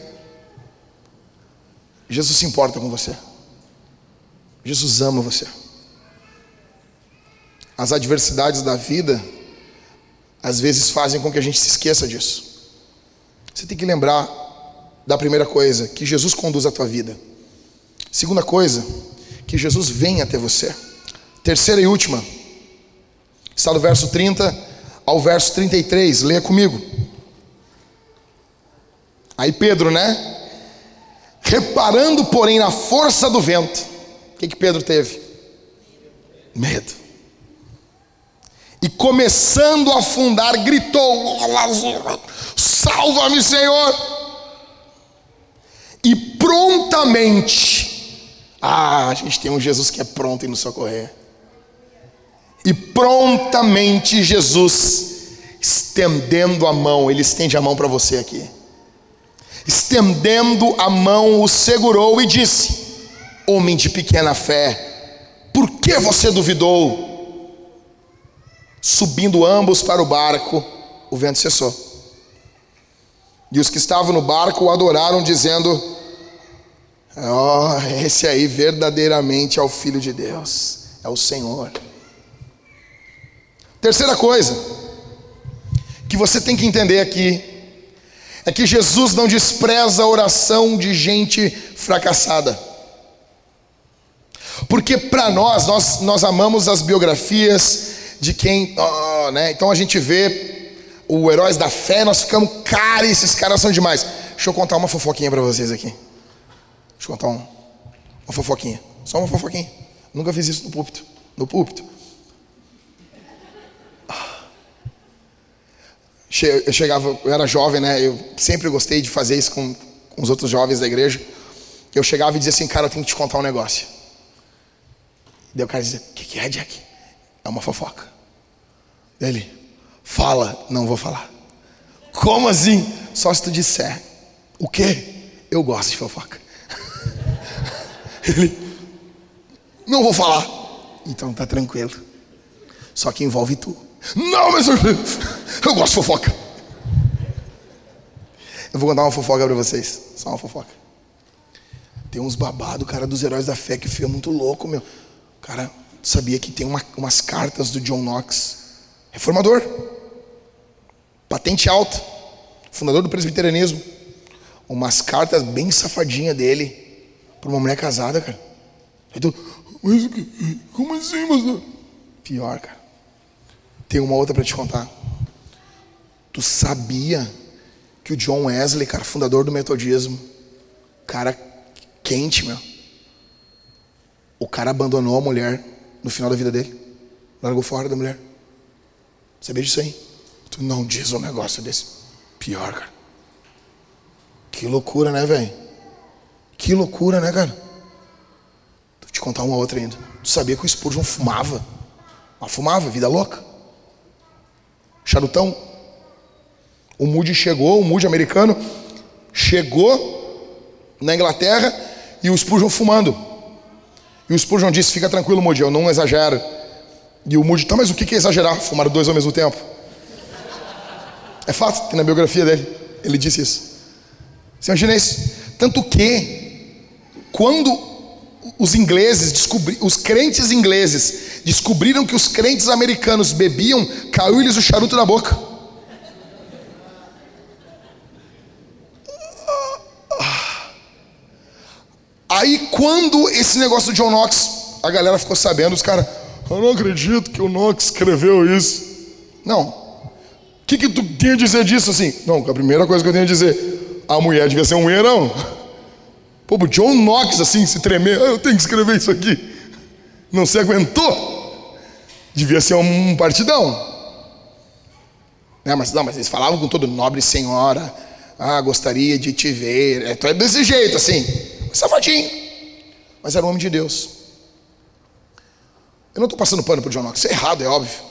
Jesus se importa com você. Jesus ama você. As adversidades da vida, às vezes, fazem com que a gente se esqueça disso. Você tem que lembrar da primeira coisa, que Jesus conduz a tua vida. Segunda coisa, que Jesus venha até você. Terceira e última, está do verso 30 ao verso 33, leia comigo. Aí Pedro, né? Reparando, porém, na força do vento, o que, que Pedro teve? Medo. E começando a afundar, gritou: Salva-me, Senhor! E prontamente ah, a gente tem um Jesus que é pronto em nos socorrer. E prontamente Jesus, estendendo a mão, ele estende a mão para você aqui. Estendendo a mão, o segurou e disse: Homem de pequena fé, por que você duvidou? Subindo ambos para o barco, o vento cessou. E os que estavam no barco o adoraram, dizendo: Oh, esse aí verdadeiramente é o Filho de Deus, é o Senhor. Terceira coisa que você tem que entender aqui é que Jesus não despreza a oração de gente fracassada. Porque para nós, nós, nós amamos as biografias de quem, oh, né? Então a gente vê o heróis da fé, nós ficamos, cara, esses caras são demais. Deixa eu contar uma fofoquinha para vocês aqui. Deixa eu contar um, uma fofoquinha. Só uma fofoquinha. Nunca fiz isso no púlpito. No púlpito. Eu chegava, eu era jovem, né? Eu sempre gostei de fazer isso com, com os outros jovens da igreja. Eu chegava e dizia assim, cara, eu tenho que te contar um negócio. Daí o cara dizia, o que, que é, Jack? É uma fofoca. Ele, fala, não vou falar. Como assim? Só se tu disser. O quê? Eu gosto de fofoca. Ele, não vou falar. Então tá tranquilo. Só que envolve tu. Não, mas eu, eu gosto de fofoca. Eu vou contar uma fofoca para vocês. Só uma fofoca. Tem uns babado, cara, dos heróis da fé que fica muito louco, meu. Cara, sabia que tem uma, umas cartas do John Knox, reformador, patente alta, fundador do presbiterianismo. Umas cartas bem safadinha dele para uma mulher casada, cara. Tu, mas como assim, mas Pior, cara. Tem uma outra para te contar. Tu sabia que o John Wesley, cara, fundador do metodismo, cara quente, meu. O cara abandonou a mulher no final da vida dele. Largou fora da mulher. Sabia disso aí? Tu não diz um negócio desse. Pior, cara. Que loucura, né, velho? Que loucura, né, cara? Vou te contar uma outra ainda. Tu sabia que o Spurgeon fumava? Mas fumava, vida louca. Charutão. O Moody chegou, o Moody americano, chegou na Inglaterra e o Spurgeon fumando. E o Spurgeon disse: Fica tranquilo, Moody, eu não exagero. E o Moody, tá, mas o que é exagerar? Fumar dois ao mesmo tempo. É fato, tem na biografia dele. Ele disse isso. Você imagina isso? Tanto que, quando os ingleses descobriram, os crentes ingleses descobriram que os crentes americanos bebiam, caiu-lhes o charuto na boca. Aí quando esse negócio do John Knox, a galera ficou sabendo, os caras, eu não acredito que o Knox escreveu isso. Não. O que, que tu tem a dizer disso assim? Não, a primeira coisa que eu tenho a dizer, a mulher devia ser um mulherão. Pô, o John Knox assim, se tremer, ah, eu tenho que escrever isso aqui. Não se aguentou. Devia ser um partidão. Né, mas não, mas eles falavam com todo nobre senhora. Ah, gostaria de te ver. É, é desse jeito, assim safadinho. Mas era um homem de Deus. Eu não estou passando pano para o John Knox, isso é errado, é óbvio.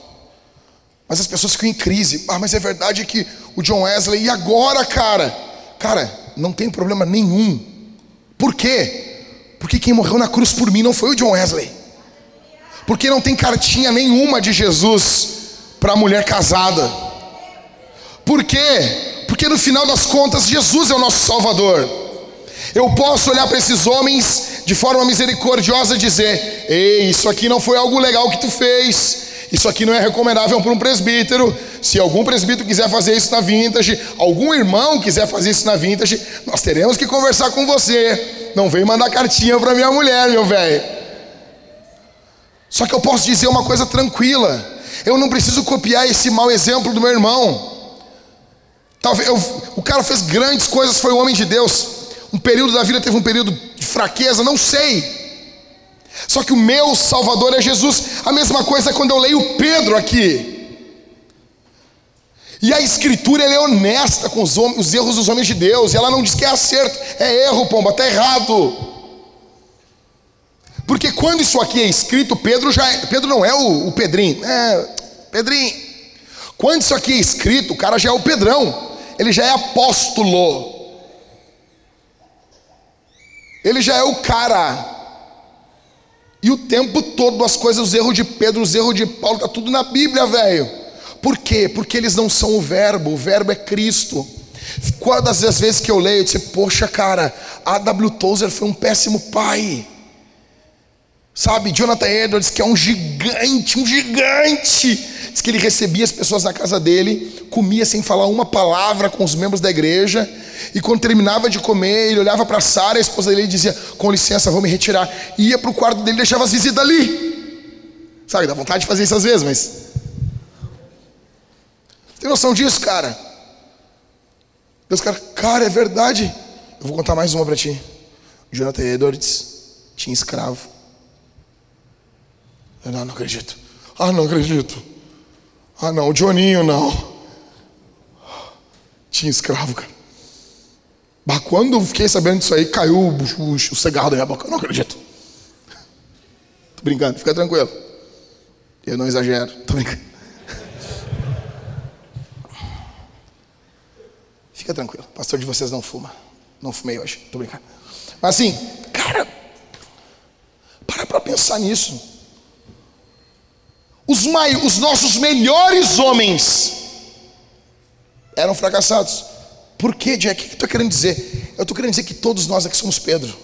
Mas as pessoas ficam em crise. Ah, mas é verdade que o John Wesley, e agora, cara? Cara, não tem problema nenhum. Por quê? Porque quem morreu na cruz por mim não foi o John Wesley. Porque não tem cartinha nenhuma de Jesus para a mulher casada. Por quê? Porque no final das contas, Jesus é o nosso Salvador. Eu posso olhar para esses homens de forma misericordiosa e dizer: Ei, isso aqui não foi algo legal que tu fez. Isso aqui não é recomendável para um presbítero. Se algum presbítero quiser fazer isso na vintage, algum irmão quiser fazer isso na vintage, nós teremos que conversar com você. Não vem mandar cartinha para minha mulher, meu velho. Só que eu posso dizer uma coisa tranquila. Eu não preciso copiar esse mau exemplo do meu irmão. Talvez eu, o cara fez grandes coisas, foi o homem de Deus um período da vida teve um período de fraqueza, não sei. Só que o meu Salvador é Jesus. A mesma coisa quando eu leio Pedro aqui. E a Escritura é honesta com os, homens, os, erros dos homens de Deus. E ela não diz que é acerto, é erro, pomba, está errado. Porque quando isso aqui é escrito, Pedro já é, Pedro não é o, o Pedrinho, é Pedrinho. Quando isso aqui é escrito, o cara já é o Pedrão. Ele já é apóstolo. Ele já é o cara. E o tempo todo as coisas, os erros de Pedro, os erros de Paulo, tá tudo na Bíblia, velho. Por quê? Porque eles não são o verbo, o verbo é Cristo. Quantas das vezes que eu leio, eu disse, poxa, cara, A. W. Tozer foi um péssimo pai. Sabe, Jonathan Edwards, que é um gigante, um gigante. Diz que ele recebia as pessoas na casa dele, comia sem falar uma palavra com os membros da igreja, e quando terminava de comer, ele olhava para Sara, a esposa dele, e dizia: Com licença, vou me retirar. E ia para o quarto dele e deixava as visitas ali. Sabe, dá vontade de fazer isso às vezes, mas. Tem noção disso, cara? Deus, cara, cara, é verdade. Eu vou contar mais uma para ti. Jonathan Edwards tinha escravo. Eu não, não acredito. Ah, não acredito. Ah, não, o Johninho não. Tinha escravo, cara. Mas quando eu fiquei sabendo disso aí, caiu o, o, o cigarro da minha boca. Eu não acredito. Tô brincando, fica tranquilo. Eu não exagero, tô brincando. Fica tranquilo, pastor de vocês não fuma. Não fumei hoje, tô brincando. Mas assim, cara, para pra pensar nisso. Os, mai, os nossos melhores homens eram fracassados. Por quê, Jack? O que eu estou querendo dizer? Eu estou querendo dizer que todos nós aqui somos Pedro.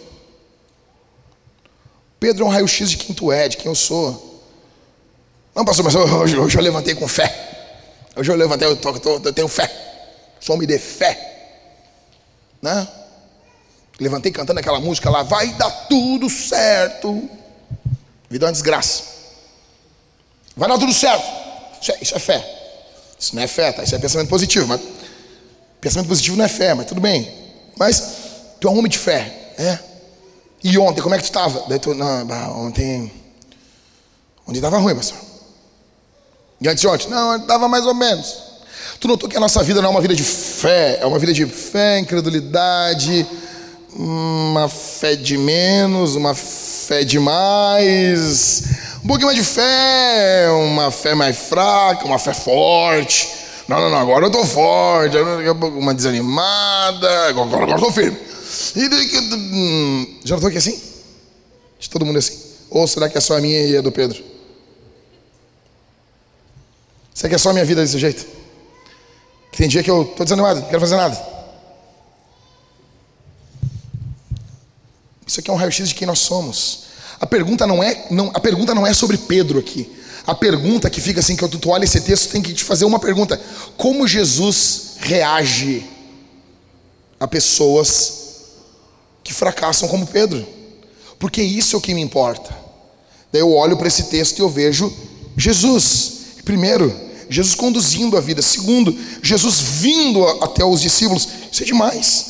Pedro é um raio-x de quem tu é, de quem eu sou. Não, pastor, mas hoje, hoje eu levantei com fé. Hoje eu levantei, eu, tô, tô, eu tenho fé. Só me dê fé. Né? Levantei cantando aquela música lá, vai dar tudo certo. Vida é uma desgraça. Vai dar tudo certo. Isso é, isso é fé. Isso não é fé, tá? Isso é pensamento positivo. Mas pensamento positivo não é fé, mas tudo bem. Mas tu é um homem de fé, é? E ontem, como é que tu estava? Daí tu, não, ontem. Ontem estava ruim, pastor. E antes de ontem? Não, estava mais ou menos. Tu notou que a nossa vida não é uma vida de fé, é uma vida de fé, incredulidade, uma fé de menos, uma fé de mais, um pouquinho mais de fé, uma fé mais fraca, uma fé forte. Não, não, não, agora eu tô forte, daqui a pouco uma desanimada, agora, agora eu tô firme. E daqui, hum, já estou aqui assim? De todo mundo assim? Ou será que é só a minha e a do Pedro? Será que é só a minha vida desse jeito? Que tem dia que eu estou desanimado, não quero fazer nada. Isso aqui é um raio-x de quem nós somos. A pergunta não é, não, a pergunta não é sobre Pedro aqui. A pergunta que fica assim, que tu, olha esse texto, tem que te fazer uma pergunta: como Jesus reage a pessoas que fracassam como Pedro? Porque isso é o que me importa. Daí eu olho para esse texto e eu vejo Jesus. Primeiro, Jesus conduzindo a vida. Segundo, Jesus vindo até os discípulos. Isso é demais.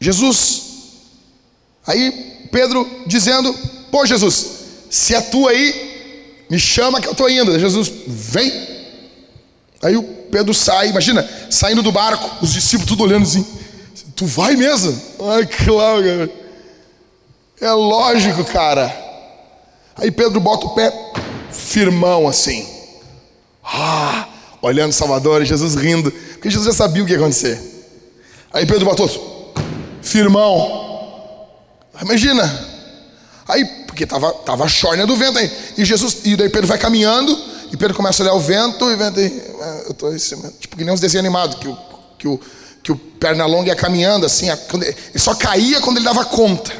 Jesus, aí Pedro dizendo: Pô, Jesus, se é tu aí, me chama que eu estou indo. Jesus, vem. Aí o Pedro sai, imagina, saindo do barco, os discípulos tudo olhando assim: Tu vai mesmo? Ai, claro, cara. É lógico, cara. Aí Pedro bota o pé firmão assim. Ah, olhando Salvador, Jesus rindo, porque Jesus já sabia o que ia acontecer. Aí Pedro botou, firmão. Imagina. Aí, porque tava, tava a chorna do vento aí. E Jesus, e daí Pedro vai caminhando, e Pedro começa a olhar o vento, e vento ah, eu tô cima, tipo que nem uns desenhos animados, que o, que o, que o perna longa ia caminhando assim, ele só caía quando ele dava conta.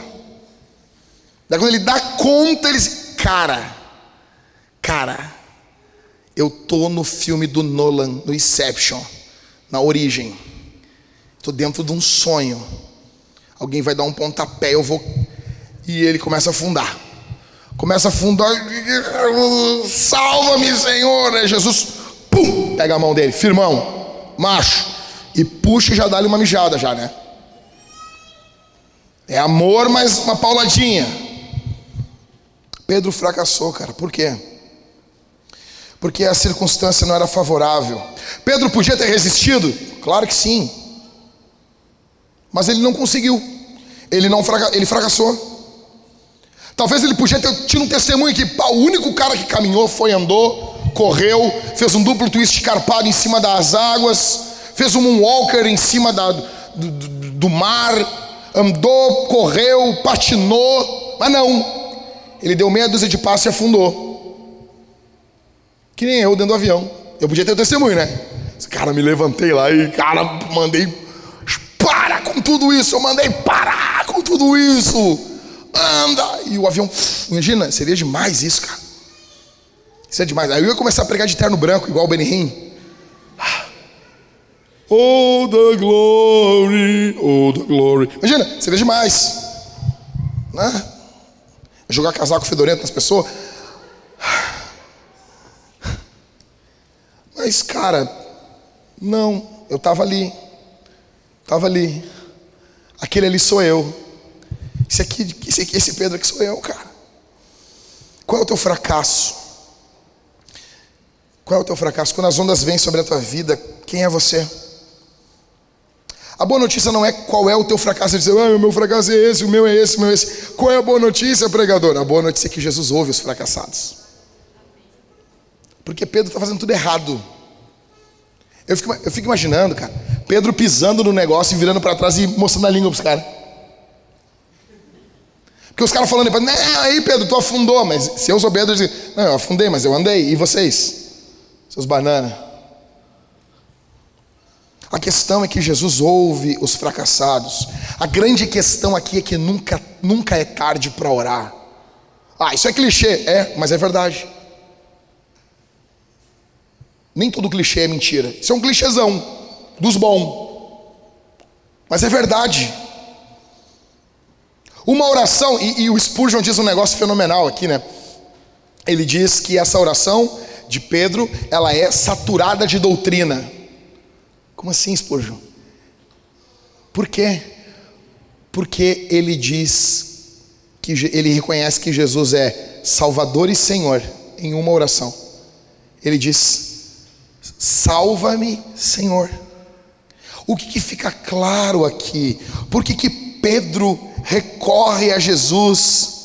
Daí quando ele dá conta, ele cara, Cara, eu tô no filme do Nolan, no Inception, na origem. Tô dentro de um sonho. Alguém vai dar um pontapé, eu vou. E ele começa a afundar. Começa a afundar. Salva-me, Senhor. Aí Jesus, pum, pega a mão dele, firmão, macho, e puxa e já dá-lhe uma mijada, já, né? É amor, mas uma pauladinha. Pedro fracassou, cara. Por quê? porque a circunstância não era favorável. Pedro podia ter resistido? Claro que sim. Mas ele não conseguiu. Ele não ele fracassou. Talvez ele podia ter tido um testemunho que pá, o único cara que caminhou foi andou, correu, fez um duplo twist carpado em cima das águas, fez um moonwalker em cima da, do, do, do mar, andou, correu, patinou, mas não. Ele deu meia dúzia de passos e afundou. Que nem eu dentro do avião. Eu podia ter o testemunho, né? Cara, me levantei lá e, cara, mandei. Para com tudo isso! Eu mandei parar com tudo isso! Anda! E o avião. Imagina, seria demais isso, cara. Isso é demais. Aí eu ia começar a pregar de terno branco, igual o Benihim. Oh, the glory, oh, the glory. Imagina, seria demais. Né? Jogar casaco fedorento nas pessoas. Mas, cara, não, eu estava ali. Estava ali. Aquele ali sou eu. Esse aqui, esse, aqui, esse Pedro aqui sou eu, cara. Qual é o teu fracasso? Qual é o teu fracasso? Quando as ondas vêm sobre a tua vida, quem é você? A boa notícia não é qual é o teu fracasso, dizer, ah, o meu fracasso é esse, o meu é esse, o meu é esse. Qual é a boa notícia, pregador? A boa notícia é que Jesus ouve os fracassados. Porque Pedro está fazendo tudo errado. Eu fico, eu fico, imaginando, cara, Pedro pisando no negócio e virando para trás e mostrando a língua para os caras. Porque os caras falando, não, aí Pedro, tu afundou, mas se eu sou Pedro, eu digo, não, eu afundei, mas eu andei, e vocês? Seus bananas. A questão é que Jesus ouve os fracassados. A grande questão aqui é que nunca, nunca é tarde para orar. Ah, isso é clichê. É, mas é verdade. Nem todo clichê é mentira. Isso é um clichêzão dos bons. Mas é verdade. Uma oração, e, e, o Spurgeon diz um negócio fenomenal aqui, né? Ele diz que essa oração de Pedro, ela é saturada de doutrina. Como assim, Spurgeon? Por quê? Porque ele diz que ele reconhece que Jesus é Salvador e Senhor em uma oração. Ele diz: Salva-me, Senhor. O que, que, fica claro aqui? Por que, que Pedro recorre a Jesus?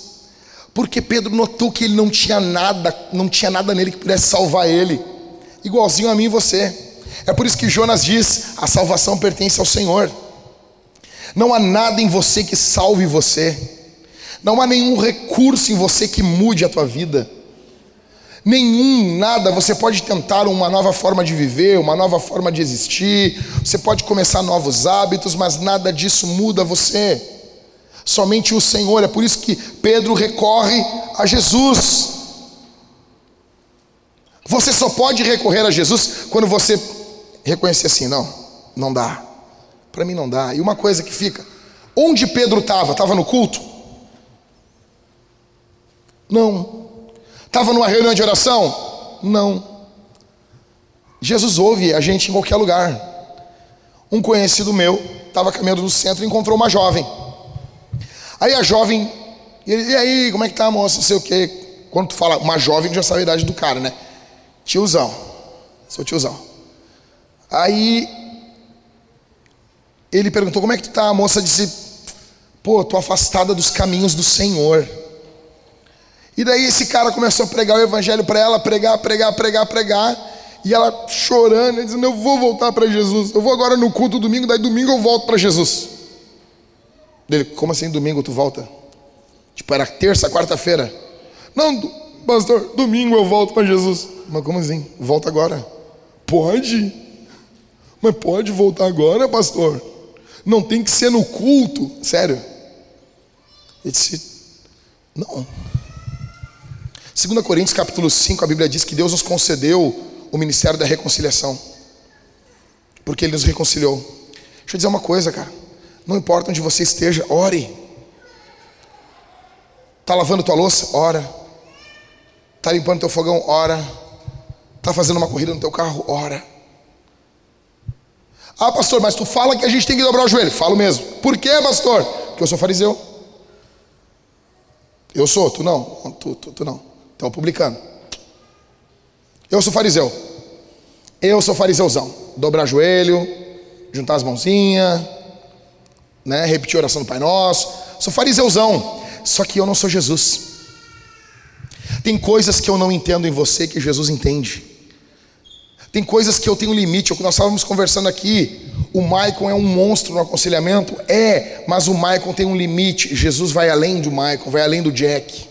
Porque Pedro notou que ele não tinha nada, não tinha nada nele que pudesse salvar ele, igualzinho a mim e você. É por isso que Jonas diz: a salvação pertence ao Senhor. Não há nada em você que salve você. Não há nenhum recurso em você que mude a tua vida. Nenhum, nada. Você pode tentar uma nova forma de viver, uma nova forma de existir. Você pode começar novos hábitos, mas nada disso muda você. Somente o Senhor. É por isso que Pedro recorre a Jesus. Você só pode recorrer a Jesus quando você reconhecer assim: não, não dá. Para mim não dá. E uma coisa que fica: onde Pedro estava? Estava no culto? Não. Estava numa reunião de oração? Não. Jesus ouve a gente em qualquer lugar. Um conhecido meu estava caminhando no centro e encontrou uma jovem. Aí a jovem, ele, e aí, como é que tá, moça? Não sei o quê. Quando tu fala uma jovem, já sabe a idade do cara, né? Tiozão. Sou tiozão. Aí ele perguntou: Como é que tu tá? A moça disse: Pô, tô afastada dos caminhos do Senhor. E daí esse cara começou a pregar o evangelho para ela, pregar, pregar, pregar, pregar. E ela chorando, dizendo: Eu vou voltar para Jesus. Eu vou agora no culto domingo, daí domingo eu volto para Jesus. Ele, como assim domingo tu volta? Tipo, era terça, quarta-feira. Não, pastor, domingo eu volto para Jesus. Mas como assim? Volta agora. Pode? Mas pode voltar agora, pastor? Não tem que ser no culto. Sério. Ele disse: Não. 2 Coríntios capítulo 5, a Bíblia diz que Deus nos concedeu o ministério da reconciliação. Porque Ele nos reconciliou. Deixa eu dizer uma coisa, cara. Não importa onde você esteja, ore. Está lavando tua louça? Ora. Está limpando teu fogão? Ora. Está fazendo uma corrida no teu carro? Ora. Ah, pastor, mas tu fala que a gente tem que dobrar o joelho. Falo mesmo. Por quê, pastor? Porque eu sou fariseu. Eu sou, tu não. Tu, tu, tu não. Então, publicano. Eu sou fariseu. Eu sou fariseuzão. Dobrar joelho, juntar as mãozinhas, né? Repetir a oração do Pai Nosso. Sou fariseuzão. Só que eu não sou Jesus. Tem coisas que eu não entendo em você que Jesus entende. Tem coisas que eu tenho limite. O que nós estávamos conversando aqui, o Maicon é um monstro no aconselhamento? É, mas o Maicon tem um limite. Jesus vai além do Maicon, vai além do Jack.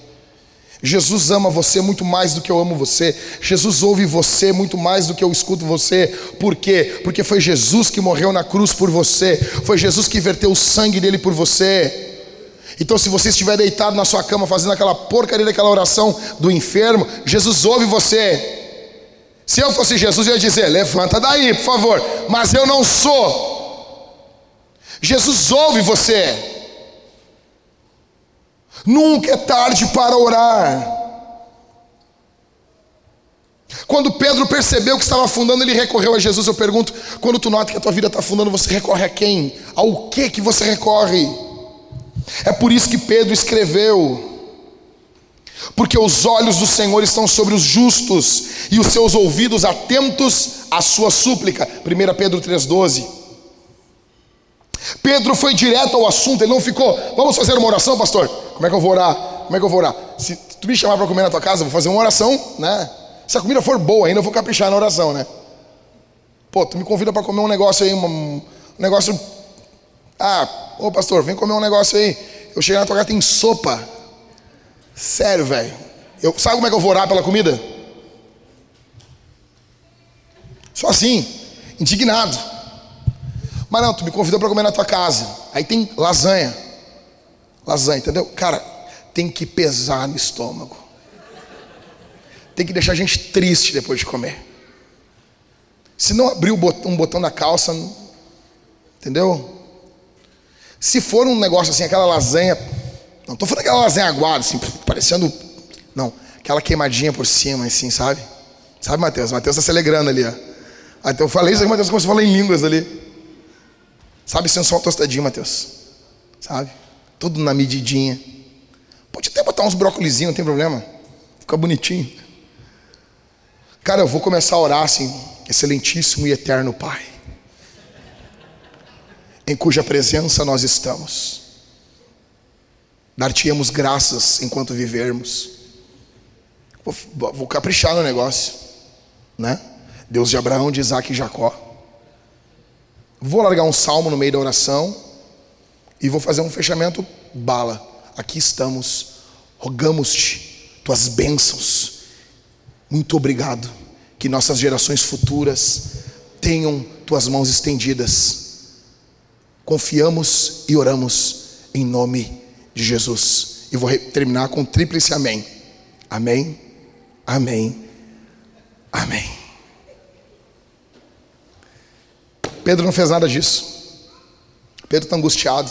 Jesus ama você muito mais do que eu amo você. Jesus ouve você muito mais do que eu escuto você. Por quê? Porque foi Jesus que morreu na cruz por você. Foi Jesus que verteu o sangue dele por você. Então, se você estiver deitado na sua cama fazendo aquela porcaria daquela oração do enfermo, Jesus ouve você. Se eu fosse Jesus, eu ia dizer: levanta daí, por favor. Mas eu não sou. Jesus ouve você. Nunca é tarde para orar. Quando Pedro percebeu que estava afundando, ele recorreu a Jesus. Eu pergunto: quando tu nota que a tua vida está afundando, você recorre a quem? Ao que que você recorre? É por isso que Pedro escreveu porque os olhos do Senhor estão sobre os justos e os seus ouvidos atentos à sua súplica. 1 Pedro 3,12. Pedro foi direto ao assunto, ele não ficou, vamos fazer uma oração, pastor? Como é que eu vou orar? Como é que eu vou orar? Se tu me chamar para comer na tua casa, eu vou fazer uma oração, né? Se a comida for boa ainda, eu vou caprichar na oração, né? Pô, tu me convida para comer um negócio aí, um negócio. Ah, ô pastor, vem comer um negócio aí. Eu cheguei na tua casa, tem sopa. Sério, velho. Sabe como é que eu vou orar pela comida? Só assim, indignado. Mas não, tu me convidou para comer na tua casa. Aí tem lasanha. Lasanha, entendeu? Cara, tem que pesar no estômago. Tem que deixar a gente triste depois de comer. Se não abrir um botão da calça, entendeu? Se for um negócio assim, aquela lasanha, não estou falando aquela lasanha aguada, assim, parecendo, não, aquela queimadinha por cima, assim, sabe? Sabe? Mateus está se alegrando ali, ó. Então eu falei isso aí, Mateus começou a falar em línguas ali. Sabe, sendo só uma tostadinha, Mateus. Sabe? Tudo na medidinha. Pode até botar uns brócolizinhos, não tem problema. Fica bonitinho. Cara, eu vou começar a orar assim, excelentíssimo e eterno Pai, em cuja presença nós estamos. Dar-te-emos graças enquanto vivermos. Vou, vou caprichar no negócio, né? Deus de Abraão, de Isaac e Jacó. Vou largar um salmo no meio da oração e vou fazer um fechamento bala. Aqui estamos, rogamos-te tuas bênçãos muito obrigado. Que nossas gerações futuras tenham tuas mãos estendidas. Confiamos e oramos em nome de Jesus. E vou terminar com um tríplice amém. Amém, amém, amém. Pedro não fez nada disso. Pedro está angustiado.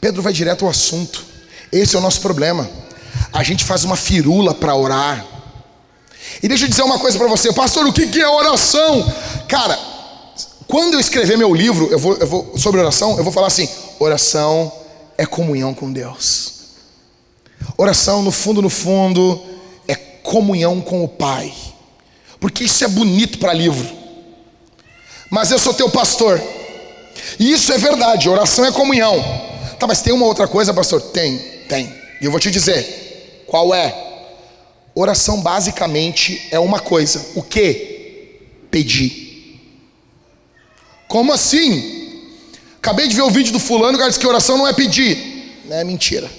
Pedro vai direto ao assunto. Esse é o nosso problema. A gente faz uma firula para orar. E deixa eu dizer uma coisa para você, pastor, o que é oração? Cara, quando eu escrever meu livro, eu vou, eu vou, sobre oração, eu vou falar assim: oração é comunhão com Deus. Oração, no fundo, no fundo, é comunhão com o Pai. Porque isso é bonito para livro. Mas eu sou teu pastor. E isso é verdade, oração é comunhão. Tá, mas tem uma outra coisa, pastor? Tem, tem. E eu vou te dizer. Qual é? Oração basicamente é uma coisa: o que? Pedir. Como assim? Acabei de ver o vídeo do fulano, o cara disse que oração não é pedir. Não é mentira.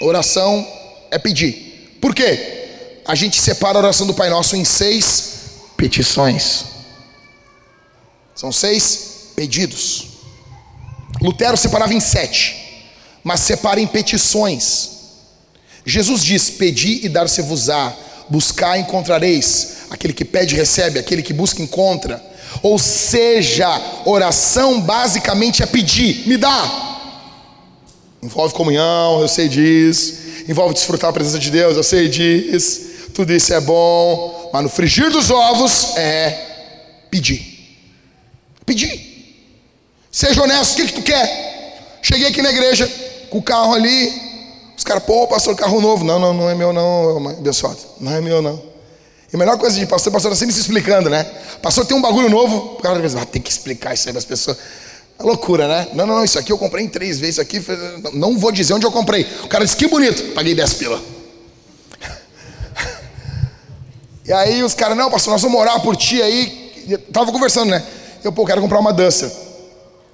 Oração é pedir. Por quê? A gente separa a oração do Pai Nosso em seis petições. São seis pedidos. Lutero separava em sete, mas separa em petições. Jesus diz: Pedi e dar-se-vos-á, buscar encontrareis. Aquele que pede, recebe, aquele que busca, encontra. Ou seja, oração basicamente é pedir, me dá. Envolve comunhão, eu sei disso. Envolve desfrutar a presença de Deus, eu sei disso. Tudo isso é bom. Mas no frigir dos ovos é pedir. Pedir. Seja honesto, o que, que tu quer? Cheguei aqui na igreja com o carro ali, os caras, pô, pastor, carro novo. Não, não, não é meu não, abençoado. Não é meu não. E a melhor coisa de pastor, pastor está sempre se explicando, né? Pastor tem um bagulho novo, o cara pensa, ah, tem que explicar isso aí para as pessoas. É loucura, né? Não, não, não, isso aqui eu comprei em três vezes, isso aqui, não vou dizer onde eu comprei. O cara disse, que bonito, paguei 10 pila. E aí os caras, não, pastor, nós vamos orar por ti aí. Eu tava conversando, né? Eu, pô, quero comprar uma Duster.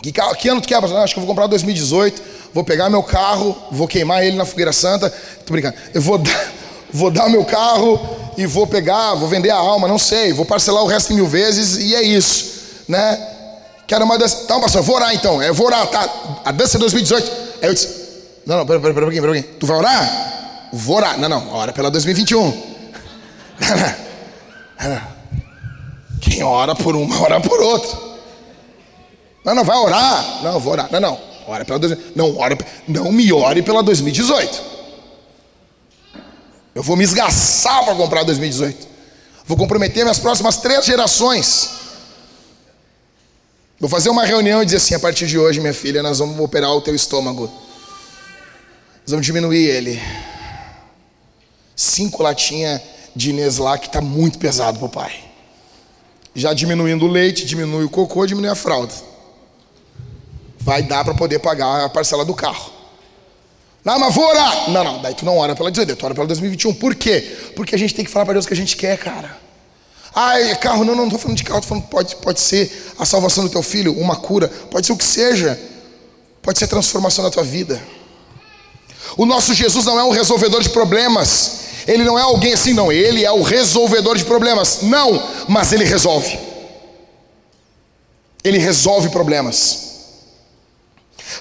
Que, que ano tu quer, pastor? Acho que eu vou comprar 2018 vou pegar meu carro, vou queimar ele na fogueira santa. Tô brincando. Eu vou dar, vou dar meu carro e vou pegar, vou vender a alma, não sei, vou parcelar o resto em mil vezes e é isso, né? Quero uma dança. Então, pastor, vou orar então. Eu vou orar, tá? A dança é 2018. Aí eu disse: Não, não, pera, pera, pera, pera, pera, Tu vai orar? Vou orar. Não, não, ora pela 2021. Quem ora por uma, ora por outra. Não, não, vai orar. Não, vou orar. Não, não. Ora pela não, ora, não me ore pela 2018. Eu vou me esgaçar para comprar 2018. Vou comprometer minhas próximas três gerações. Vou fazer uma reunião e dizer assim: a partir de hoje, minha filha, nós vamos operar o teu estômago. Nós vamos diminuir ele. Cinco latinhas de Nestlé que está muito pesado para o pai. Já diminuindo o leite, diminui o cocô, diminui a fralda vai dar para poder pagar a parcela do carro. Não, mas vou orar. Não, não, daí tu não ora pela 18, tu ora pela 2021. Por quê? Porque a gente tem que falar para Deus o que a gente quer, cara. Ah, carro, não, não, não estou falando de carro, estou falando pode, pode ser a salvação do teu filho, uma cura, pode ser o que seja, pode ser a transformação da tua vida. O nosso Jesus não é um resolvedor de problemas. Ele não é alguém assim, não. Ele é o resolvedor de problemas. Não, mas ele resolve. Ele resolve problemas.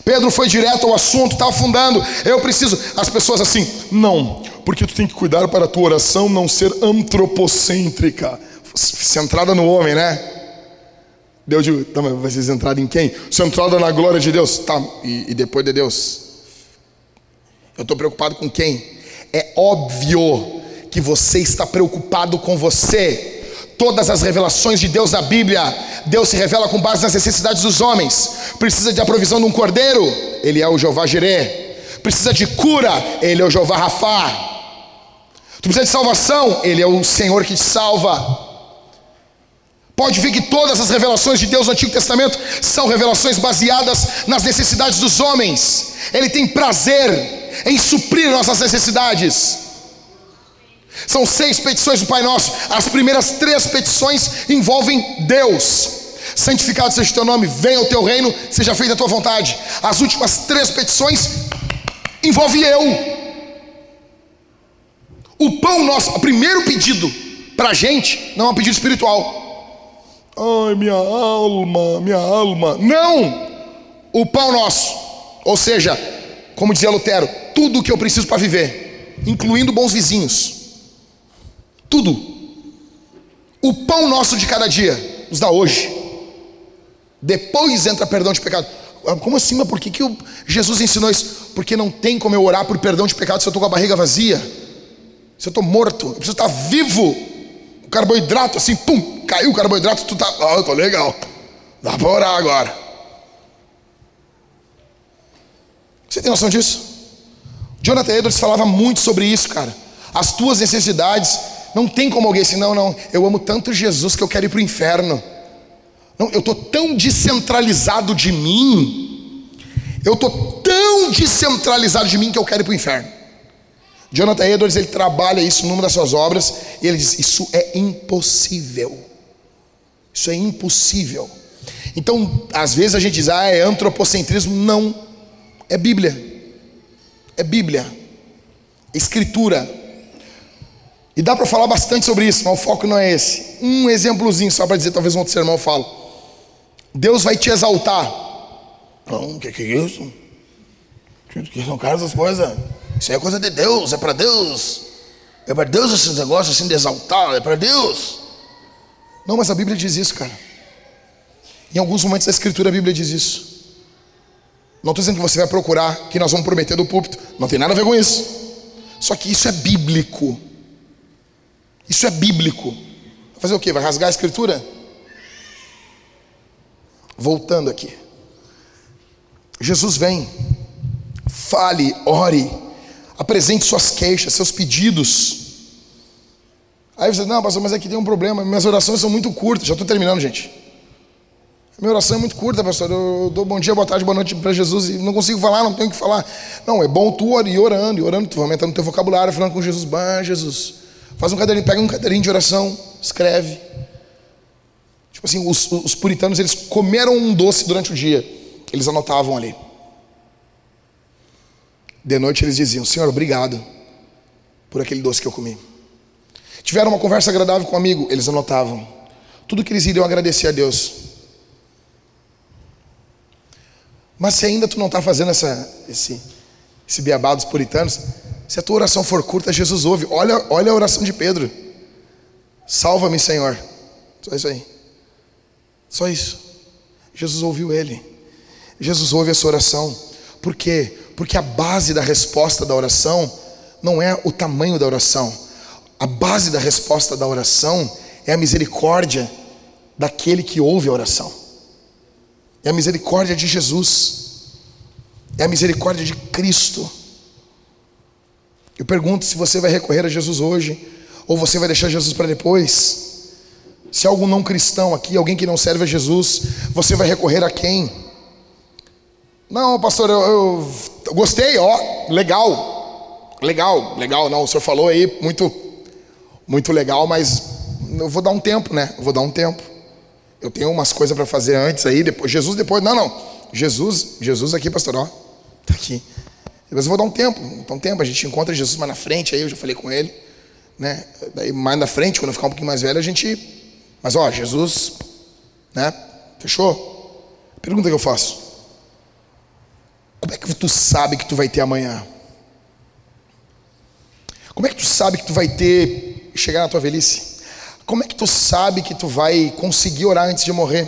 Pedro foi direto ao assunto, está afundando. Eu preciso. As pessoas assim, não, porque tu tem que cuidar para a tua oração não ser antropocêntrica, centrada no homem, né? Deus digo, tá, mas ser centrada em quem? Centrada na glória de Deus, tá? E, e depois de Deus? Eu estou preocupado com quem? É óbvio que você está preocupado com você todas as revelações de Deus na Bíblia, Deus se revela com base nas necessidades dos homens. Precisa de a provisão de um cordeiro, ele é o Jeová Jireh. Precisa de cura, ele é o Jeová Rafá. Tu precisa de salvação, ele é o Senhor que te salva. Pode ver que todas as revelações de Deus no Antigo Testamento são revelações baseadas nas necessidades dos homens. Ele tem prazer em suprir nossas necessidades. São seis petições do Pai Nosso. As primeiras três petições envolvem Deus. Santificado seja o teu nome, venha o teu reino, seja feita a tua vontade. As últimas três petições envolvem eu. O pão nosso, o primeiro pedido para a gente não é um pedido espiritual. Ai, minha alma, minha alma. Não! O pão nosso, ou seja, como dizia Lutero, tudo o que eu preciso para viver, incluindo bons vizinhos tudo. O pão nosso de cada dia nos dá hoje. Depois entra perdão de pecado. Ah, como assim? Mas por que, que Jesus ensinou isso? Porque não tem como eu orar por perdão de pecado se eu estou com a barriga vazia. Se eu estou morto, eu preciso estar vivo. O carboidrato, assim, pum, caiu o carboidrato, tu tá. Ah, eu tô legal. Dá para orar agora. Você tem noção disso? Jonathan Edwards falava muito sobre isso, cara. As tuas necessidades não tem como alguém assim, não, não, eu amo tanto Jesus que eu quero ir para o inferno. Não, eu estou tão descentralizado de mim, eu estou tão descentralizado de mim que eu quero ir para o inferno. Jonathan Edwards, ele trabalha isso numa das suas obras, e ele diz: Isso é impossível. Isso é impossível. Então, às vezes a gente diz, ah, é antropocentrismo. Não, é Bíblia. É Bíblia. Escritura. E dá para falar bastante sobre isso, mas o foco não é esse. Um exemplozinho só para dizer, talvez um outro sermão falo. Deus vai te exaltar. Não, o que, que é isso? Que são caras das coisas. Isso é coisa de Deus, é para Deus. É para Deus esses negócios assim de exaltar, é para Deus. Não, mas a Bíblia diz isso, cara. Em alguns momentos da Escritura a Bíblia diz isso. Não estou dizendo que você vai procurar, que nós vamos prometer do púlpito. Não tem nada a ver com isso. Só que isso é bíblico. Isso é bíblico. Vai fazer o quê? Vai rasgar a escritura? Voltando aqui. Jesus vem, fale, ore, apresente suas queixas, seus pedidos. Aí você diz, não, pastor, mas aqui tem um problema, minhas orações são muito curtas, já estou terminando, gente. Minha oração é muito curta, pastor. Eu dou bom dia, boa tarde, boa noite para Jesus e não consigo falar, não tenho o que falar. Não, é bom tu ir orando, e orando, tu vai aumentando o teu vocabulário, falando com Jesus, bah, Jesus. Faz um caderninho, pega um caderninho de oração, escreve. Tipo assim, os, os puritanos eles comeram um doce durante o dia. Eles anotavam ali. De noite eles diziam: Senhor, obrigado por aquele doce que eu comi. Tiveram uma conversa agradável com um amigo, eles anotavam. Tudo que eles iriam agradecer a Deus. Mas se ainda tu não está fazendo essa, esse, esse beabá dos puritanos, se a tua oração for curta, Jesus ouve. Olha, olha a oração de Pedro. Salva-me, Senhor. Só isso aí. Só isso. Jesus ouviu ele. Jesus ouve a sua oração. Por quê? Porque a base da resposta da oração não é o tamanho da oração. A base da resposta da oração é a misericórdia daquele que ouve a oração. É a misericórdia de Jesus. É a misericórdia de Cristo. Eu pergunto se você vai recorrer a Jesus hoje ou você vai deixar Jesus para depois. Se algum não cristão aqui, alguém que não serve a Jesus, você vai recorrer a quem? Não, pastor, eu, eu, eu gostei, ó, legal, legal, legal. Não, o senhor falou aí muito, muito legal, mas eu vou dar um tempo, né? Eu vou dar um tempo. Eu tenho umas coisas para fazer antes aí, depois Jesus depois. Não, não. Jesus, Jesus aqui, pastor, ó, tá aqui. Depois eu vou dar um tempo, então um tempo, a gente encontra Jesus mais na frente, aí eu já falei com ele, né? Daí mais na frente, quando eu ficar um pouquinho mais velho, a gente. Mas ó, Jesus, né? Fechou? Pergunta que eu faço. Como é que tu sabe que tu vai ter amanhã? Como é que tu sabe que tu vai ter chegar na tua velhice? Como é que tu sabe que tu vai conseguir orar antes de morrer?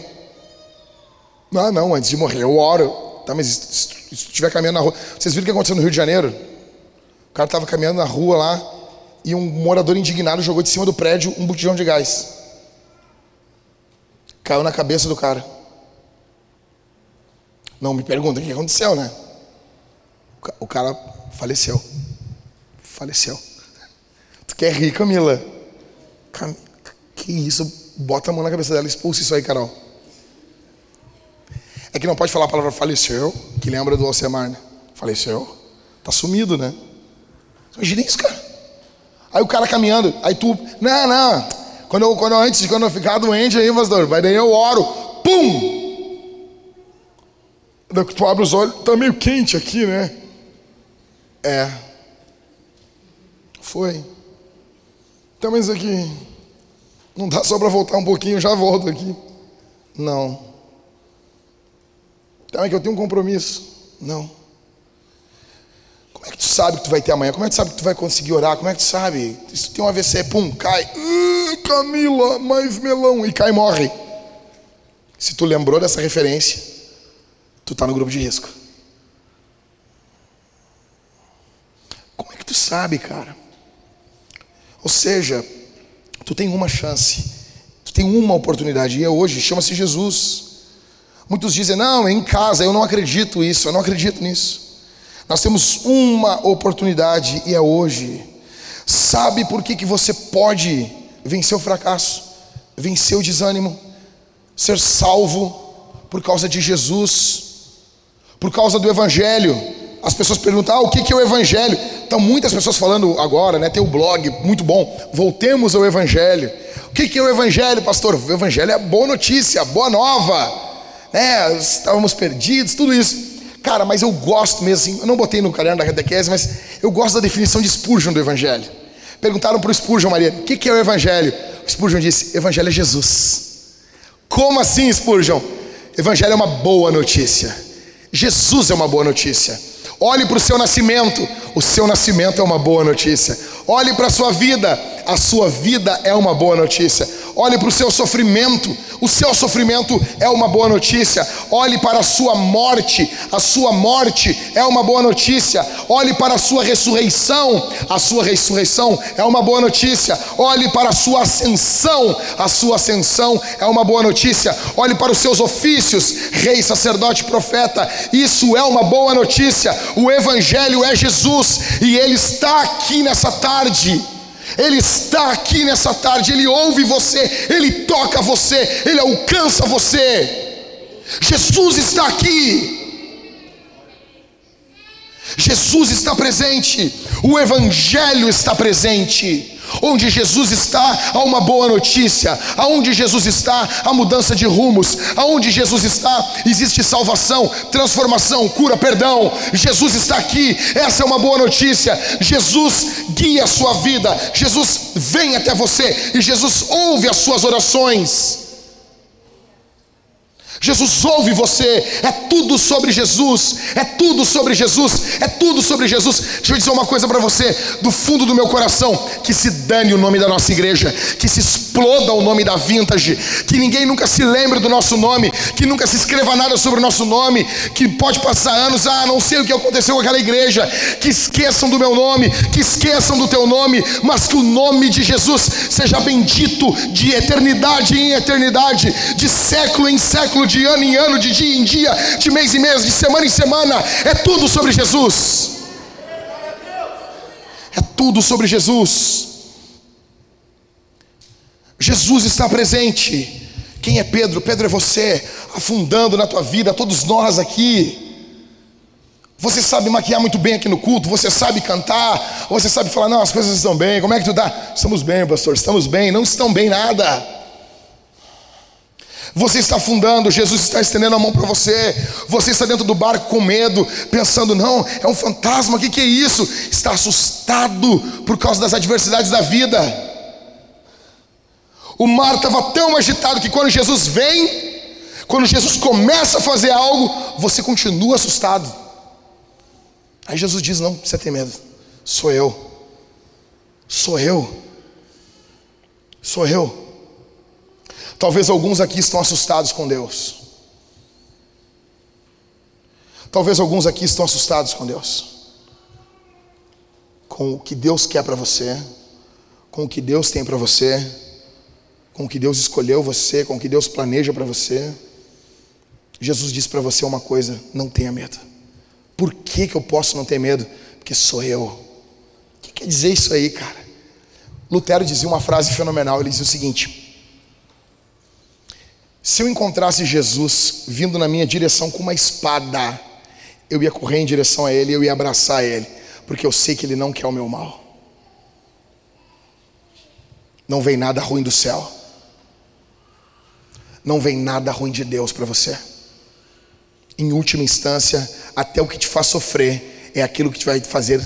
Ah, não, antes de morrer eu oro. Tá, mas se tu estiver caminhando na rua. Vocês viram o que aconteceu no Rio de Janeiro? O cara estava caminhando na rua lá e um morador indignado jogou de cima do prédio um botijão de gás. Caiu na cabeça do cara. Não me pergunta o que aconteceu, né? O cara faleceu. Faleceu. Tu quer rir, Camila? Cam... Que isso? Bota a mão na cabeça dela expulsa isso aí, Carol. É que não pode falar a palavra faleceu, que lembra do Alcemar, né? Faleceu. Tá sumido, né? Imagina isso, cara. Aí o cara caminhando, aí tu, não, não. Quando eu, quando eu, antes quando eu ficar doente aí, pastor, vai daí eu oro. Pum! Tu abre os olhos, tá meio quente aqui, né? É. Foi. Então, mas aqui. Não dá só para voltar um pouquinho, já volto aqui. Não. Então é que eu tenho um compromisso. Não. Como é que tu sabe que tu vai ter amanhã? Como é que tu sabe que tu vai conseguir orar? Como é que tu sabe? Se tu tem um AVC, pum, cai. Uh, Camila, mais melão. E cai e morre. Se tu lembrou dessa referência, tu está no grupo de risco. Como é que tu sabe, cara? Ou seja, tu tem uma chance, tu tem uma oportunidade, e é hoje, chama-se Jesus. Muitos dizem, não, é em casa, eu não acredito nisso, eu não acredito nisso. Nós temos uma oportunidade e é hoje. Sabe por que, que você pode vencer o fracasso, vencer o desânimo, ser salvo por causa de Jesus, por causa do Evangelho. As pessoas perguntam: ah, o que, é o Evangelho? Estão muitas pessoas falando agora, né? Tem o um blog, muito bom. Voltemos ao Evangelho. O que, que é o Evangelho, pastor? O Evangelho é boa notícia, boa nova. Né? Estávamos perdidos, tudo isso. Cara, mas eu gosto mesmo assim, eu não botei no caderno da catequese, mas eu gosto da definição de Spurgeon do Evangelho. Perguntaram para o Spurgeon, Maria, o que, que é o Evangelho? O Spurgeon disse, Evangelho é Jesus. Como assim, Spurgeon? Evangelho é uma boa notícia. Jesus é uma boa notícia. Olhe para o seu nascimento, o seu nascimento é uma boa notícia. Olhe para a sua vida, a sua vida é uma boa notícia. Olhe para o seu sofrimento, o seu sofrimento é uma boa notícia. Olhe para a sua morte, a sua morte é uma boa notícia. Olhe para a sua ressurreição, a sua ressurreição é uma boa notícia. Olhe para a sua ascensão, a sua ascensão é uma boa notícia. Olhe para os seus ofícios, rei, sacerdote, profeta, isso é uma boa notícia. O Evangelho é Jesus e ele está aqui nessa tarde. Ele está aqui nessa tarde, Ele ouve você, Ele toca você, Ele alcança você. Jesus está aqui. Jesus está presente, o Evangelho está presente. Onde Jesus está, há uma boa notícia. Aonde Jesus está, há mudança de rumos. Aonde Jesus está, existe salvação, transformação, cura, perdão. Jesus está aqui. Essa é uma boa notícia. Jesus guia a sua vida. Jesus vem até você e Jesus ouve as suas orações. Jesus ouve você, é tudo sobre Jesus, é tudo sobre Jesus, é tudo sobre Jesus. Deixa eu dizer uma coisa para você, do fundo do meu coração: que se dane o nome da nossa igreja, que se exploda o nome da Vintage, que ninguém nunca se lembre do nosso nome, que nunca se escreva nada sobre o nosso nome, que pode passar anos, ah, não sei o que aconteceu com aquela igreja, que esqueçam do meu nome, que esqueçam do teu nome, mas que o nome de Jesus seja bendito de eternidade em eternidade, de século em século de ano em ano, de dia em dia, de mês em mês, de semana em semana. É tudo sobre Jesus. É tudo sobre Jesus. Jesus está presente. Quem é Pedro? Pedro é você, afundando na tua vida, todos nós aqui. Você sabe maquiar muito bem aqui no culto, você sabe cantar, você sabe falar, não, as coisas estão bem, como é que tu tá? Estamos bem, pastor, estamos bem, não estão bem nada. Você está afundando, Jesus está estendendo a mão para você. Você está dentro do barco com medo, pensando: não, é um fantasma, o que, que é isso? Está assustado por causa das adversidades da vida. O mar estava tão agitado que quando Jesus vem, quando Jesus começa a fazer algo, você continua assustado. Aí Jesus diz: não, você tem medo, sou eu, sou eu, sou eu. Talvez alguns aqui estão assustados com Deus. Talvez alguns aqui estão assustados com Deus. Com o que Deus quer para você, com o que Deus tem para você, com o que Deus escolheu você, com o que Deus planeja para você. Jesus diz para você uma coisa: não tenha medo. Por que, que eu posso não ter medo? Porque sou eu. O que quer dizer isso aí, cara? Lutero dizia uma frase fenomenal: ele dizia o seguinte se eu encontrasse Jesus vindo na minha direção com uma espada, eu ia correr em direção a Ele, eu ia abraçar Ele, porque eu sei que Ele não quer o meu mal. Não vem nada ruim do céu, não vem nada ruim de Deus para você. Em última instância, até o que te faz sofrer é aquilo que te vai fazer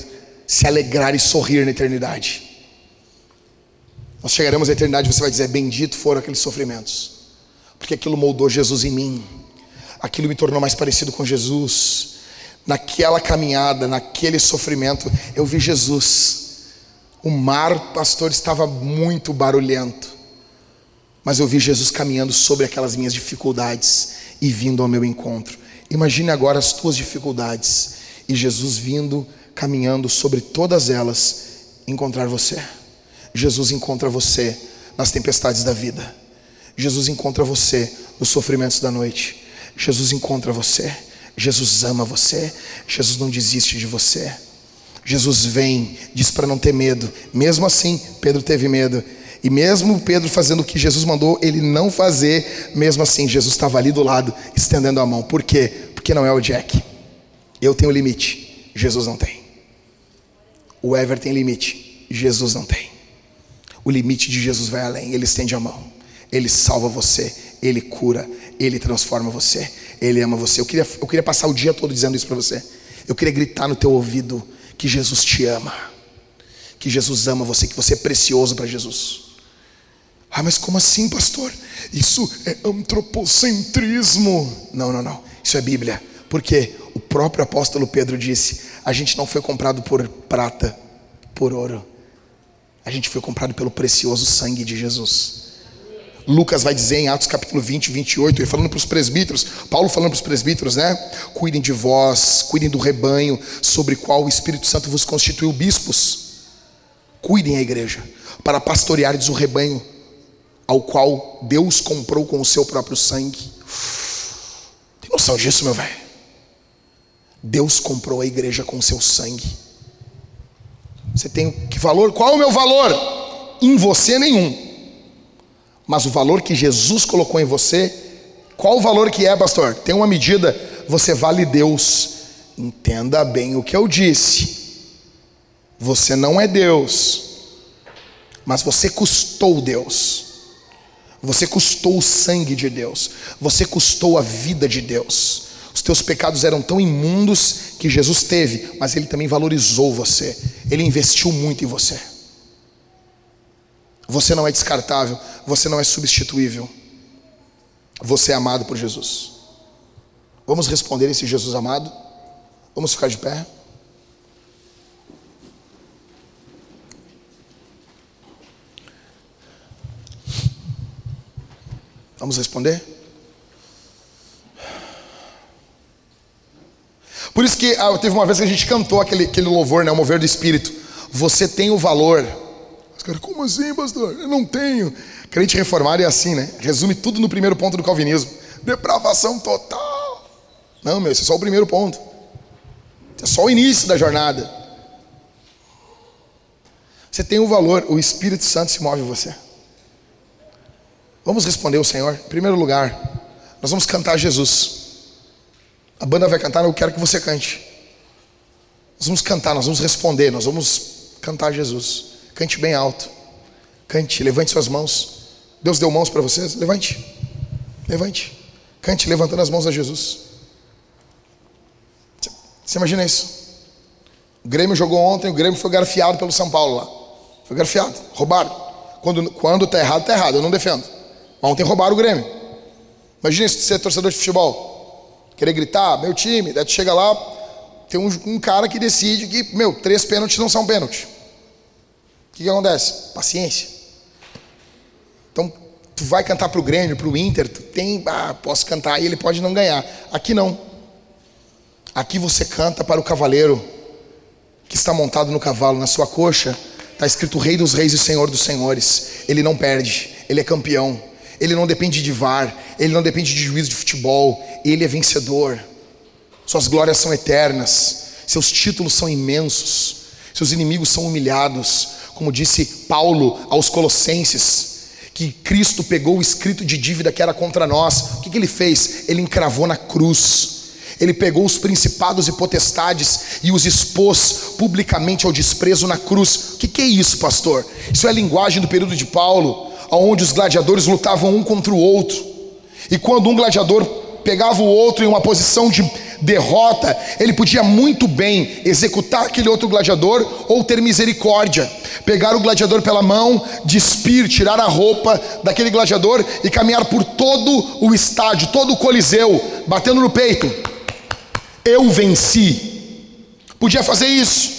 se alegrar e sorrir na eternidade. Nós chegaremos à eternidade e você vai dizer: Bendito foram aqueles sofrimentos porque aquilo moldou Jesus em mim, aquilo me tornou mais parecido com Jesus. Naquela caminhada, naquele sofrimento, eu vi Jesus. O mar, pastor, estava muito barulhento, mas eu vi Jesus caminhando sobre aquelas minhas dificuldades e vindo ao meu encontro. Imagine agora as tuas dificuldades e Jesus vindo, caminhando sobre todas elas, encontrar você. Jesus encontra você nas tempestades da vida. Jesus encontra você nos sofrimentos da noite. Jesus encontra você. Jesus ama você. Jesus não desiste de você. Jesus vem, diz para não ter medo. Mesmo assim, Pedro teve medo. E mesmo Pedro fazendo o que Jesus mandou ele não fazer, mesmo assim, Jesus estava ali do lado, estendendo a mão. Por quê? Porque não é o Jack. Eu tenho limite, Jesus não tem. O Ever tem limite, Jesus não tem. O limite de Jesus vai além, ele estende a mão. Ele salva você, Ele cura, Ele transforma você, Ele ama você. Eu queria, eu queria passar o dia todo dizendo isso para você. Eu queria gritar no teu ouvido que Jesus te ama, que Jesus ama você, que você é precioso para Jesus. Ah, mas como assim, pastor? Isso é antropocentrismo. Não, não, não. Isso é Bíblia. Porque o próprio apóstolo Pedro disse: a gente não foi comprado por prata, por ouro. A gente foi comprado pelo precioso sangue de Jesus. Lucas vai dizer em Atos capítulo 20, 28, ele falando para os presbíteros, Paulo falando para os presbíteros, né? Cuidem de vós, cuidem do rebanho sobre qual o Espírito Santo vos constituiu bispos. Cuidem a igreja, para pastoreardes o rebanho ao qual Deus comprou com o seu próprio sangue. Tem noção disso, meu velho? Deus comprou a igreja com o seu sangue. Você tem que valor? Qual é o meu valor? Em você nenhum. Mas o valor que Jesus colocou em você, qual o valor que é, pastor? Tem uma medida, você vale Deus. Entenda bem o que eu disse. Você não é Deus, mas você custou Deus. Você custou o sangue de Deus. Você custou a vida de Deus. Os teus pecados eram tão imundos que Jesus teve, mas ele também valorizou você. Ele investiu muito em você. Você não é descartável, você não é substituível. Você é amado por Jesus. Vamos responder esse Jesus amado? Vamos ficar de pé? Vamos responder? Por isso que ah, teve uma vez que a gente cantou aquele, aquele louvor, né, o mover do Espírito. Você tem o valor cara, como assim, pastor? Eu não tenho. Crente reformado é assim, né? Resume tudo no primeiro ponto do calvinismo: depravação total. Não, meu, esse é só o primeiro ponto. Esse é só o início da jornada. Você tem o valor, o Espírito Santo se move em você. Vamos responder o Senhor. Em primeiro lugar, nós vamos cantar Jesus. A banda vai cantar, eu quero que você cante. Nós vamos cantar, nós vamos responder, nós vamos cantar Jesus. Cante bem alto. Cante, levante suas mãos. Deus deu mãos para vocês? Levante. Levante. Cante levantando as mãos a Jesus. Você imagina isso? O Grêmio jogou ontem, o Grêmio foi garfiado pelo São Paulo lá. Foi garfiado, roubaram. Quando, quando tá errado, tá errado, eu não defendo. Ontem roubaram o Grêmio. Imagina isso, ser torcedor de futebol. Querer gritar, meu time, daí tu chega lá, tem um, um cara que decide que, meu, três pênaltis não são pênalti. O que, que acontece? Paciência. Então, tu vai cantar pro Grêmio, pro Inter, tu tem, ah, posso cantar, e ele pode não ganhar. Aqui não. Aqui você canta para o cavaleiro que está montado no cavalo, na sua coxa está escrito Rei dos Reis e Senhor dos Senhores. Ele não perde, ele é campeão. Ele não depende de VAR, ele não depende de juízo de futebol, ele é vencedor. Suas glórias são eternas, seus títulos são imensos, seus inimigos são humilhados, como disse Paulo aos Colossenses, que Cristo pegou o escrito de dívida que era contra nós, o que, que ele fez? Ele encravou na cruz ele pegou os principados e potestades e os expôs publicamente ao desprezo na cruz. O que, que é isso, pastor? Isso é a linguagem do período de Paulo, onde os gladiadores lutavam um contra o outro. E quando um gladiador pegava o outro em uma posição de derrota, ele podia muito bem executar aquele outro gladiador ou ter misericórdia, pegar o gladiador pela mão, despir, tirar a roupa daquele gladiador e caminhar por todo o estádio, todo o coliseu, batendo no peito eu venci. Podia fazer isso.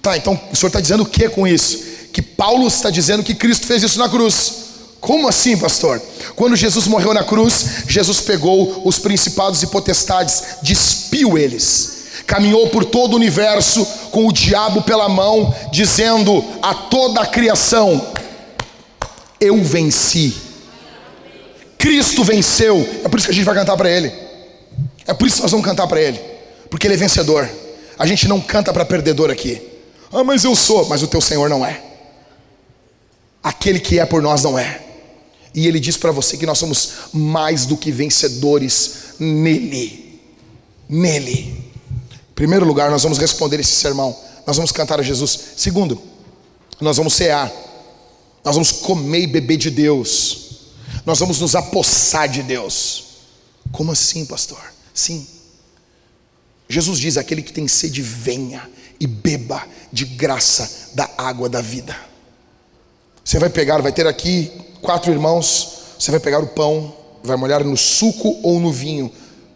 Tá, então o senhor está dizendo o que com isso? Que Paulo está dizendo que Cristo fez isso na cruz. Como assim, pastor? Quando Jesus morreu na cruz, Jesus pegou os principados e potestades, despiu eles, caminhou por todo o universo com o diabo pela mão, dizendo a toda a criação: Eu venci. Cristo venceu. É por isso que a gente vai cantar para Ele. É por isso que nós vamos cantar para Ele porque ele é vencedor. A gente não canta para perdedor aqui. Ah, mas eu sou, mas o teu Senhor não é. Aquele que é por nós não é. E ele diz para você que nós somos mais do que vencedores nele. Nele. Em primeiro lugar, nós vamos responder esse sermão. Nós vamos cantar a Jesus. Segundo, nós vamos cear. Nós vamos comer e beber de Deus. Nós vamos nos apossar de Deus. Como assim, pastor? Sim. Jesus diz: aquele que tem sede, venha e beba de graça da água da vida. Você vai pegar, vai ter aqui quatro irmãos. Você vai pegar o pão, vai molhar no suco ou no vinho.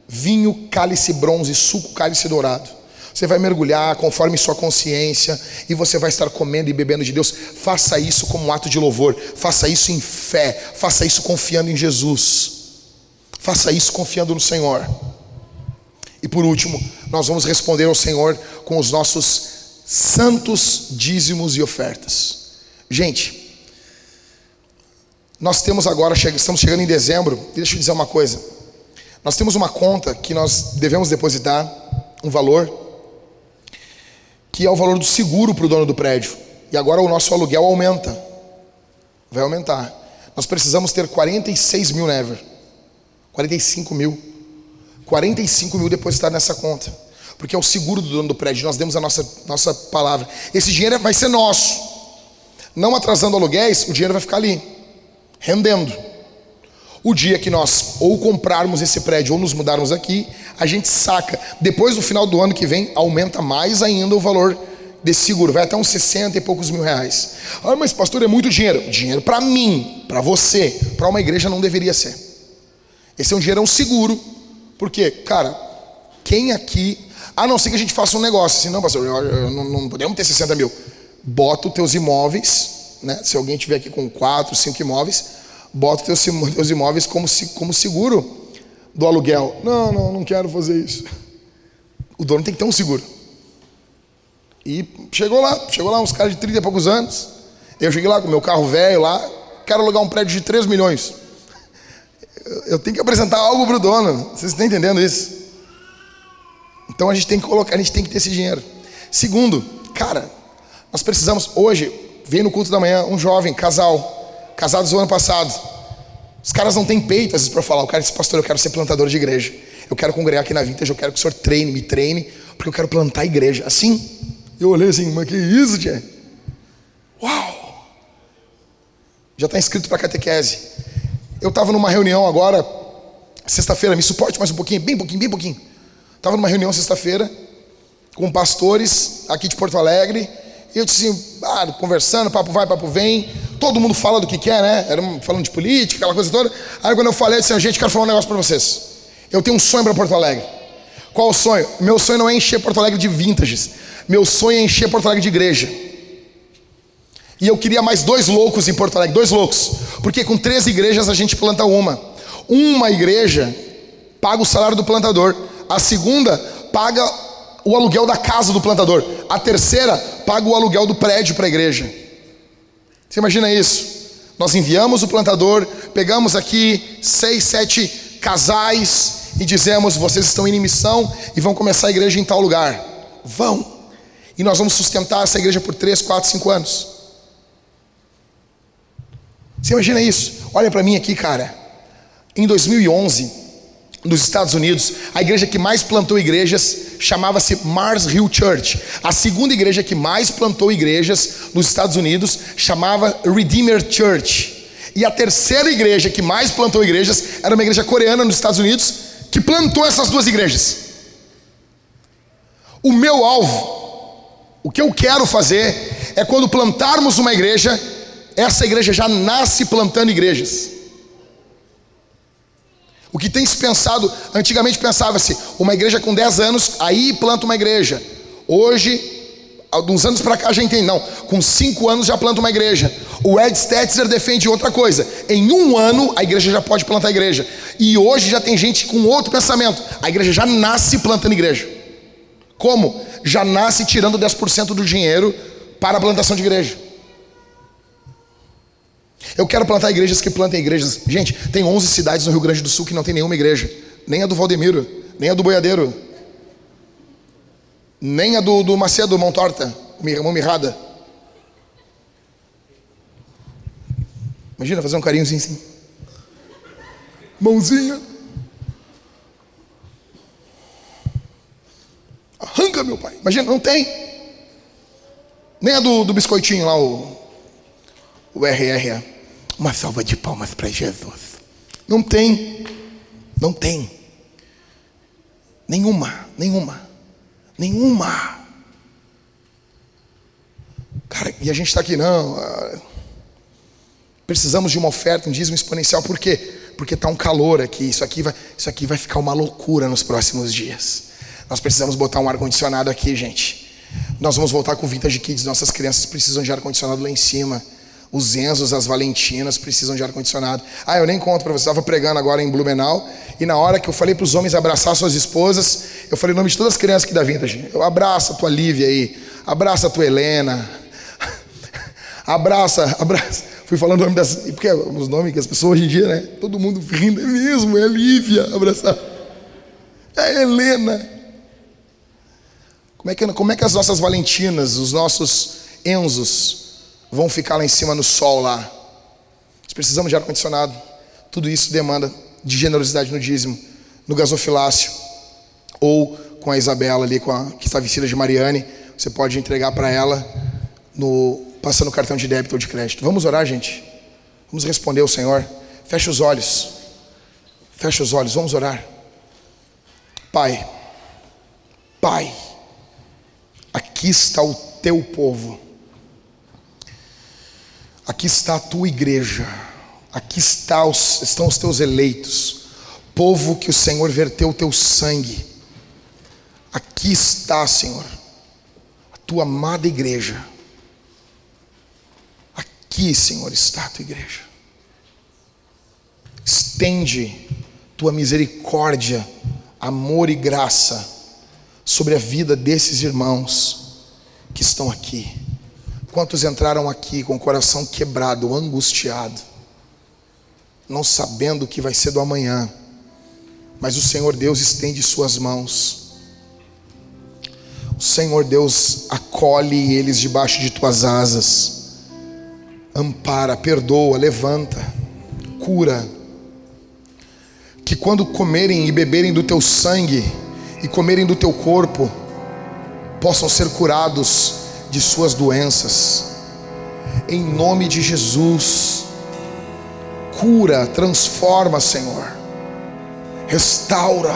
Vinho, cálice bronze, suco, cálice dourado. Você vai mergulhar conforme sua consciência e você vai estar comendo e bebendo de Deus. Faça isso como um ato de louvor. Faça isso em fé. Faça isso confiando em Jesus. Faça isso confiando no Senhor. E por último, nós vamos responder ao Senhor com os nossos santos dízimos e ofertas. Gente, nós temos agora, estamos chegando em dezembro, deixa eu dizer uma coisa. Nós temos uma conta que nós devemos depositar um valor, que é o valor do seguro para o dono do prédio. E agora o nosso aluguel aumenta. Vai aumentar. Nós precisamos ter 46 mil never. 45 mil. 45 mil depositado nessa conta. Porque é o seguro do dono do prédio, nós demos a nossa, nossa palavra. Esse dinheiro vai ser nosso. Não atrasando aluguéis, o dinheiro vai ficar ali, rendendo. O dia que nós ou comprarmos esse prédio ou nos mudarmos aqui, a gente saca. Depois do final do ano que vem, aumenta mais ainda o valor desse seguro. Vai até uns 60 e poucos mil reais. Ah, mas pastor, é muito dinheiro. Dinheiro para mim, para você, para uma igreja não deveria ser. Esse é um dinheiro, é um seguro porque, cara, quem aqui. A não ser que a gente faça um negócio assim, não, pastor, eu, eu, não, não, podemos ter 60 mil. Bota os teus imóveis, né? Se alguém tiver aqui com 4, 5 imóveis, bota teus, teus imóveis como, como seguro do aluguel. Não, não, não quero fazer isso. O dono tem que ter um seguro. E chegou lá, chegou lá uns caras de 30 e poucos anos. Eu cheguei lá com meu carro velho lá, quero alugar um prédio de 3 milhões eu tenho que apresentar algo para o dono. Vocês estão entendendo isso? Então a gente tem que colocar, a gente tem que ter esse dinheiro. Segundo, cara, nós precisamos hoje, veio no culto da manhã um jovem, casal, casados o ano passado. Os caras não têm peito às vezes para falar. O cara disse, pastor, eu quero ser plantador de igreja. Eu quero congregar aqui na Vintage, eu quero que o senhor treine, me treine, porque eu quero plantar igreja. Assim, eu olhei assim, mas que isso, Tia? Uau! Já está inscrito para catequese. Eu estava numa reunião agora sexta-feira, me suporte mais um pouquinho, bem pouquinho, bem pouquinho. Estava numa reunião sexta-feira com pastores aqui de Porto Alegre. E eu disse assim, ah, conversando, papo vai, papo vem. Todo mundo fala do que quer, né? Era falando de política, aquela coisa toda. Aí quando eu falei, eu disse, gente, quero falar um negócio para vocês. Eu tenho um sonho para Porto Alegre. Qual o sonho? Meu sonho não é encher Porto Alegre de vintages. Meu sonho é encher Porto Alegre de igreja. E eu queria mais dois loucos em Porto Alegre, dois loucos. Porque com três igrejas a gente planta uma. Uma igreja paga o salário do plantador. A segunda paga o aluguel da casa do plantador. A terceira paga o aluguel do prédio para a igreja. Você imagina isso? Nós enviamos o plantador, pegamos aqui seis, sete casais e dizemos: vocês estão em missão e vão começar a igreja em tal lugar. Vão. E nós vamos sustentar essa igreja por três, quatro, cinco anos. Você imagina isso? Olha para mim aqui, cara. Em 2011, nos Estados Unidos, a igreja que mais plantou igrejas chamava-se Mars Hill Church. A segunda igreja que mais plantou igrejas nos Estados Unidos chamava Redeemer Church. E a terceira igreja que mais plantou igrejas era uma igreja coreana nos Estados Unidos que plantou essas duas igrejas. O meu alvo, o que eu quero fazer é quando plantarmos uma igreja, essa igreja já nasce plantando igrejas. O que tem se pensado, antigamente pensava-se, uma igreja com 10 anos, aí planta uma igreja. Hoje, alguns anos para cá já entende, não, com 5 anos já planta uma igreja. O Ed Stetzer defende outra coisa. Em um ano, a igreja já pode plantar a igreja. E hoje já tem gente com outro pensamento. A igreja já nasce plantando igreja. Como? Já nasce tirando 10% do dinheiro para a plantação de igreja. Eu quero plantar igrejas que plantem igrejas. Gente, tem 11 cidades no Rio Grande do Sul que não tem nenhuma igreja. Nem a do Valdemiro, nem a do Boiadeiro, nem a do, do Macedo, Mão Torta, Mão Mirrada. Imagina fazer um carinhozinho assim. Mãozinha. Arranca, meu pai. Imagina, não tem. Nem a do, do biscoitinho lá, o, o RRA. Uma salva de palmas para Jesus. Não tem. Não tem. Nenhuma, nenhuma. Nenhuma. Cara, e a gente está aqui, não. Ah, precisamos de uma oferta, um dízimo exponencial. Por quê? Porque está um calor aqui. Isso aqui, vai, isso aqui vai ficar uma loucura nos próximos dias. Nós precisamos botar um ar-condicionado aqui, gente. Nós vamos voltar com Vintage Kids. Nossas crianças precisam de ar-condicionado lá em cima. Os Enzos, as Valentinas precisam de ar-condicionado. Ah, eu nem conto para você. Estava pregando agora em Blumenau. E na hora que eu falei para os homens abraçar suas esposas, eu falei o nome de todas as crianças aqui da Vintage. Eu abraço a tua Lívia aí. Abraça a tua Helena. abraça, abraça. Fui falando o nome das. Porque os nomes que as pessoas hoje em dia, né? Todo mundo rindo. É mesmo, é Lívia. Abraçar. É Helena. Como é, que, como é que as nossas Valentinas, os nossos Enzos, vão ficar lá em cima no sol lá. Nós precisamos de ar-condicionado. Tudo isso demanda de generosidade no dízimo, no gasofilácio, ou com a Isabela ali, com a, que está vestida de Mariane. Você pode entregar para ela no passando cartão de débito ou de crédito. Vamos orar, gente. Vamos responder ao Senhor. Feche os olhos. Feche os olhos, vamos orar. Pai, Pai, aqui está o teu povo Aqui está a tua igreja, aqui está os, estão os teus eleitos, povo que o Senhor verteu o teu sangue. Aqui está, Senhor, a tua amada igreja. Aqui, Senhor, está a tua igreja. Estende tua misericórdia, amor e graça sobre a vida desses irmãos que estão aqui. Quantos entraram aqui com o coração quebrado, angustiado, não sabendo o que vai ser do amanhã, mas o Senhor Deus estende Suas mãos. O Senhor Deus acolhe eles debaixo de Tuas asas, ampara, perdoa, levanta, cura. Que quando comerem e beberem do Teu sangue e comerem do Teu corpo, possam ser curados de suas doenças. Em nome de Jesus, cura, transforma, Senhor, restaura,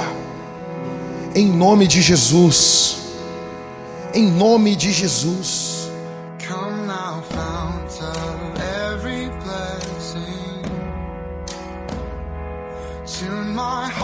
em nome de Jesus, em nome de Jesus. My heart.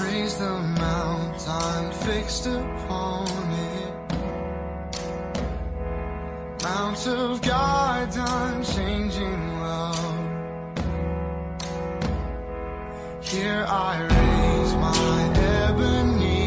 praise the mountain fixed upon it. Mount of God's unchanging love. Here I raise my ebony.